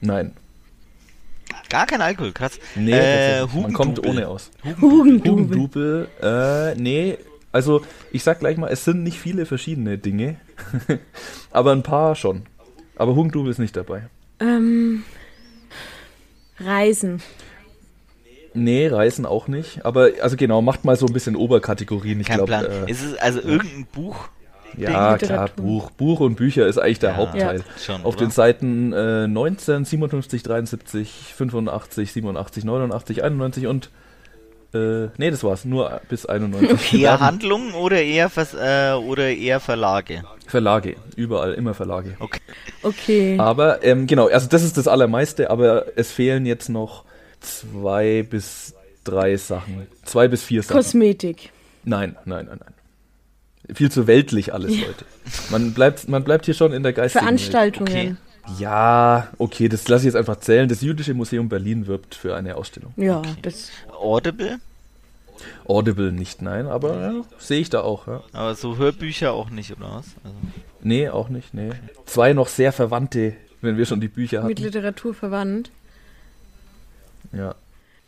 Nein. Gar kein Alkohol, krass. Nee, äh, man kommt ohne aus. Hugendubel. Hugendubel, äh, nee, also, ich sag gleich mal, es sind nicht viele verschiedene Dinge, aber ein paar schon. Aber Hugendubel ist nicht dabei. Ähm, Reisen. Nee, Reisen auch nicht. Aber, also genau, macht mal so ein bisschen Oberkategorien. Ich glaube. Äh, ist es also irgendein Buch? Ja, klar, Buch. Buch und Bücher ist eigentlich der ja, Hauptteil. Ja. Schon, Auf den Seiten äh, 19, 57, 73, 85, 87, 89, 91 und äh, nee, das war's, nur bis 91. eher Handlungen oder eher, Vers äh, oder eher Verlage? Verlage, überall, immer Verlage. Okay. okay. Aber, ähm, genau, also das ist das Allermeiste, aber es fehlen jetzt noch zwei bis drei Sachen. Zwei bis vier Sachen. Kosmetik. Nein, nein, nein, nein. Viel zu weltlich alles, ja. Leute. Man bleibt, man bleibt hier schon in der geistigen Veranstaltungen. Okay. Ja, okay, das lasse ich jetzt einfach zählen. Das Jüdische Museum Berlin wirbt für eine Ausstellung. Ja, okay. das. Audible? Audible nicht, nein, aber ja, sehe ich da auch. Ja. Aber so Hörbücher auch nicht, oder was? Also. Nee, auch nicht, nee. Zwei noch sehr verwandte, wenn wir schon die Bücher hatten. Mit Literatur verwandt. Ja.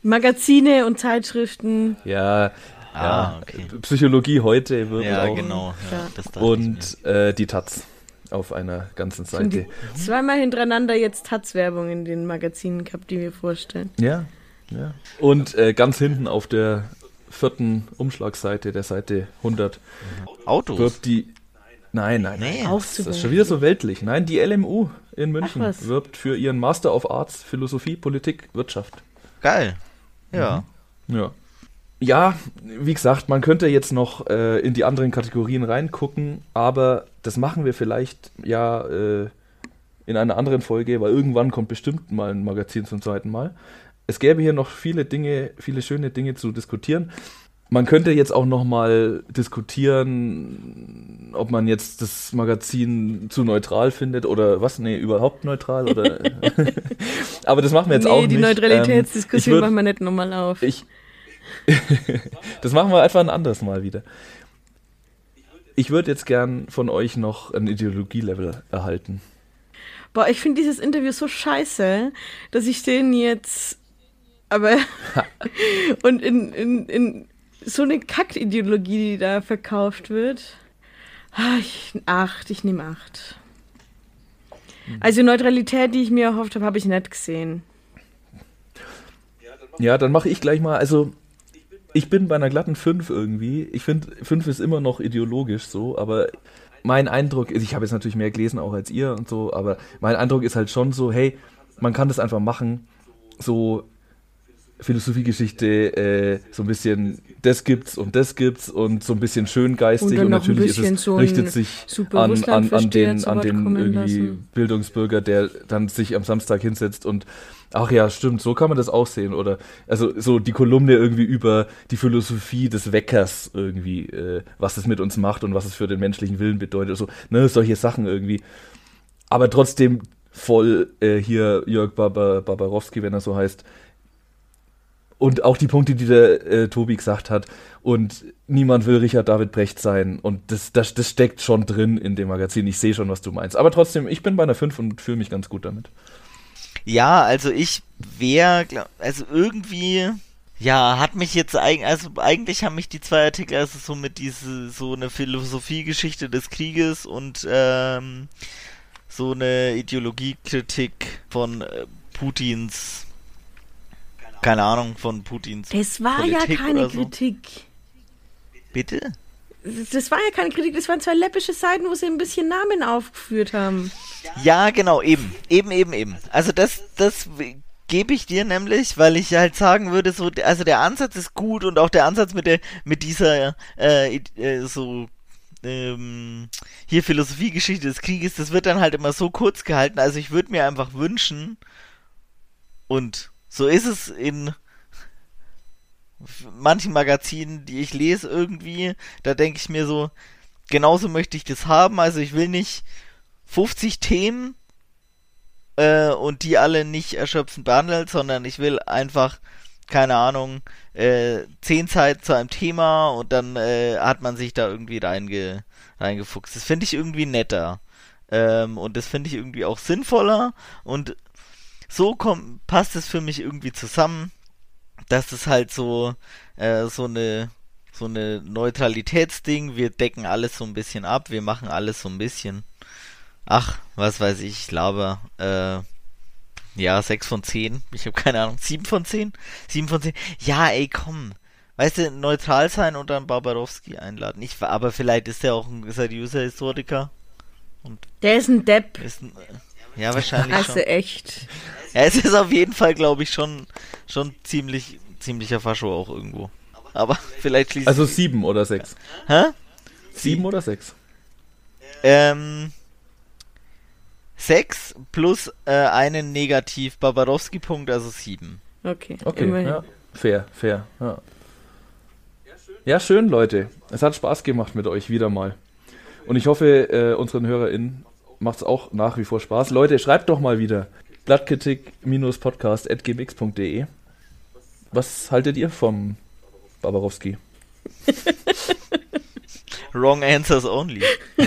Magazine und Zeitschriften. Ja, ah, ja. Okay. Psychologie heute wird ja, auch. Genau, ja, genau. Und äh, die Taz auf einer ganzen Seite. Zweimal hintereinander jetzt Taz-Werbung in den Magazinen gehabt, die wir vorstellen. Ja, ja. Und äh, ganz hinten auf der vierten Umschlagseite, der Seite 100, Autos. wirbt die. Nein, nein, nein. Das ist schon wieder so weltlich. Nein, die LMU in München wirbt für ihren Master of Arts Philosophie, Politik, Wirtschaft. Geil. Ja. Mhm. Ja. Ja, wie gesagt, man könnte jetzt noch äh, in die anderen Kategorien reingucken, aber das machen wir vielleicht ja äh, in einer anderen Folge, weil irgendwann kommt bestimmt mal ein Magazin zum zweiten Mal. Es gäbe hier noch viele Dinge, viele schöne Dinge zu diskutieren. Man könnte jetzt auch noch mal diskutieren, ob man jetzt das Magazin zu neutral findet oder was? Nee, überhaupt neutral oder. Aber das machen wir jetzt nee, auch nicht. die Neutralitätsdiskussion ähm, machen wir nicht nochmal auf. Ich, das machen wir einfach ein anderes Mal wieder. ich würde jetzt gern von euch noch ein Ideologielevel erhalten. Boah, ich finde dieses Interview so scheiße, dass ich den jetzt. Aber. und in, in, in so eine Kackideologie, die da verkauft wird. Ah, ich, acht, ich nehme acht. Also Neutralität, die ich mir erhofft habe, habe ich nicht gesehen. Ja, dann mache ich gleich mal, also ich bin bei einer glatten 5 irgendwie. Ich finde, 5 ist immer noch ideologisch so, aber mein Eindruck ist, ich habe jetzt natürlich mehr gelesen auch als ihr und so, aber mein Eindruck ist halt schon so, hey, man kann das einfach machen, so Philosophiegeschichte, äh, so ein bisschen das gibt's und das gibt's und so ein bisschen schöngeistig und, und natürlich es, richtet sich an, an, an den, an den irgendwie lassen. Bildungsbürger, der dann sich am Samstag hinsetzt und ach ja, stimmt, so kann man das auch sehen. Oder also so die Kolumne irgendwie über die Philosophie des Weckers irgendwie, äh, was es mit uns macht und was es für den menschlichen Willen bedeutet. So, ne, solche Sachen irgendwie. Aber trotzdem voll äh, hier Jörg Barbar, Barbarowski, wenn er so heißt, und auch die Punkte, die der äh, Tobi gesagt hat. Und niemand will Richard David Brecht sein. Und das, das, das steckt schon drin in dem Magazin. Ich sehe schon, was du meinst. Aber trotzdem, ich bin bei einer 5 und fühle mich ganz gut damit. Ja, also ich wäre, also irgendwie, ja, hat mich jetzt eigentlich, also eigentlich haben mich die zwei Artikel also so mit diese, so eine Philosophiegeschichte des Krieges und ähm, so eine Ideologiekritik von äh, Putins keine Ahnung von Putins. Das war Politik ja keine so. Kritik. Bitte? Das war ja keine Kritik, das waren zwei läppische Seiten, wo sie ein bisschen Namen aufgeführt haben. Ja, genau, eben. Eben, eben, eben. Also das, das gebe ich dir nämlich, weil ich halt sagen würde, so, also der Ansatz ist gut und auch der Ansatz mit der, mit dieser, äh, äh, so, ähm, hier Philosophiegeschichte des Krieges, das wird dann halt immer so kurz gehalten. Also ich würde mir einfach wünschen und so ist es in manchen Magazinen, die ich lese irgendwie, da denke ich mir so, genauso möchte ich das haben. Also ich will nicht 50 Themen äh, und die alle nicht erschöpfend behandelt, sondern ich will einfach, keine Ahnung, äh, 10 Zeit zu einem Thema und dann äh, hat man sich da irgendwie reinge, reingefuchst. Das finde ich irgendwie netter. Ähm, und das finde ich irgendwie auch sinnvoller und so kommt, passt es für mich irgendwie zusammen, dass es halt so, äh, so eine, so eine Neutralitätsding, wir decken alles so ein bisschen ab, wir machen alles so ein bisschen. Ach, was weiß ich, ich glaube, äh, ja, 6 von 10. Ich habe keine Ahnung. 7 von 10? 7 von 10. Ja, ey, komm. Weißt du, neutral sein und dann Barbarowski einladen. Ich, aber vielleicht ist er auch ein seriöser Historiker. Und der ist ein Depp. Ist ein, ja, wahrscheinlich also schon. echt. Ja, es ist auf jeden Fall, glaube ich, schon, schon ziemlich, ziemlicher Fascho auch irgendwo. Aber vielleicht schließt Also sieben oder sechs. Hä? Sieben oder sechs? Ähm, sechs plus äh, einen Negativ Barbarowski-Punkt, also sieben. Okay, okay ja, fair, fair. Ja. ja, schön, Leute. Es hat Spaß gemacht mit euch wieder mal. Und ich hoffe, äh, unseren HörerInnen macht es auch nach wie vor Spaß. Leute, schreibt doch mal wieder blattkritik-podcast.gmx.de. Was haltet ihr vom Barbarowski? Wrong answers only.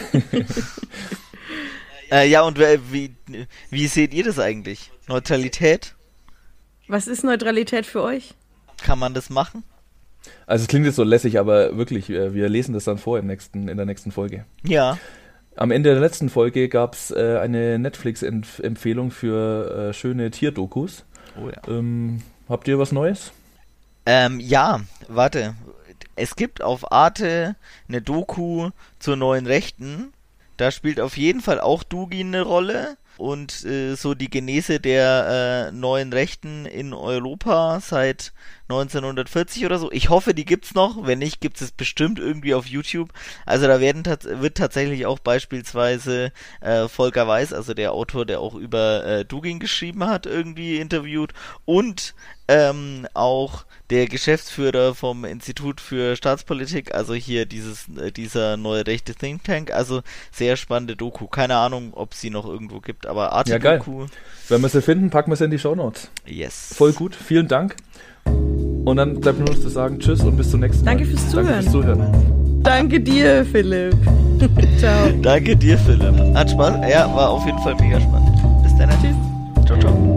äh, ja, und wie, wie seht ihr das eigentlich? Neutralität? Was ist Neutralität für euch? Kann man das machen? Also es klingt jetzt so lässig, aber wirklich, äh, wir lesen das dann vor im nächsten, in der nächsten Folge. Ja. Am Ende der letzten Folge gab es äh, eine Netflix-Empfehlung für äh, schöne Tierdokus. Oh ja. Ähm, habt ihr was Neues? Ähm, ja, warte. Es gibt auf Arte eine Doku zur neuen Rechten. Da spielt auf jeden Fall auch Dugin eine Rolle und äh, so die Genese der äh, neuen Rechten in Europa seit 1940 oder so. Ich hoffe, die gibt's noch. Wenn nicht, gibt es bestimmt irgendwie auf YouTube. Also da werden wird tatsächlich auch beispielsweise äh, Volker Weiß, also der Autor, der auch über äh, Dugin geschrieben hat, irgendwie interviewt und ähm, auch der Geschäftsführer vom Institut für Staatspolitik, also hier dieses, äh, dieser neue rechte Think Tank, also sehr spannende Doku. Keine Ahnung, ob sie noch irgendwo gibt, aber Arte ja, geil. Doku. Wenn wir sie finden, packen wir sie in die Show Notes. Yes. Voll gut, vielen Dank. Und dann bleibt nur noch zu sagen Tschüss und bis zum nächsten Mal. Danke fürs Zuhören. Danke fürs Zuhören. danke dir, Philipp. ciao. Danke dir, Philipp. Hat Spaß. Ja, war auf jeden Fall mega spannend. Bis dann. Tschüss. Ciao, ciao.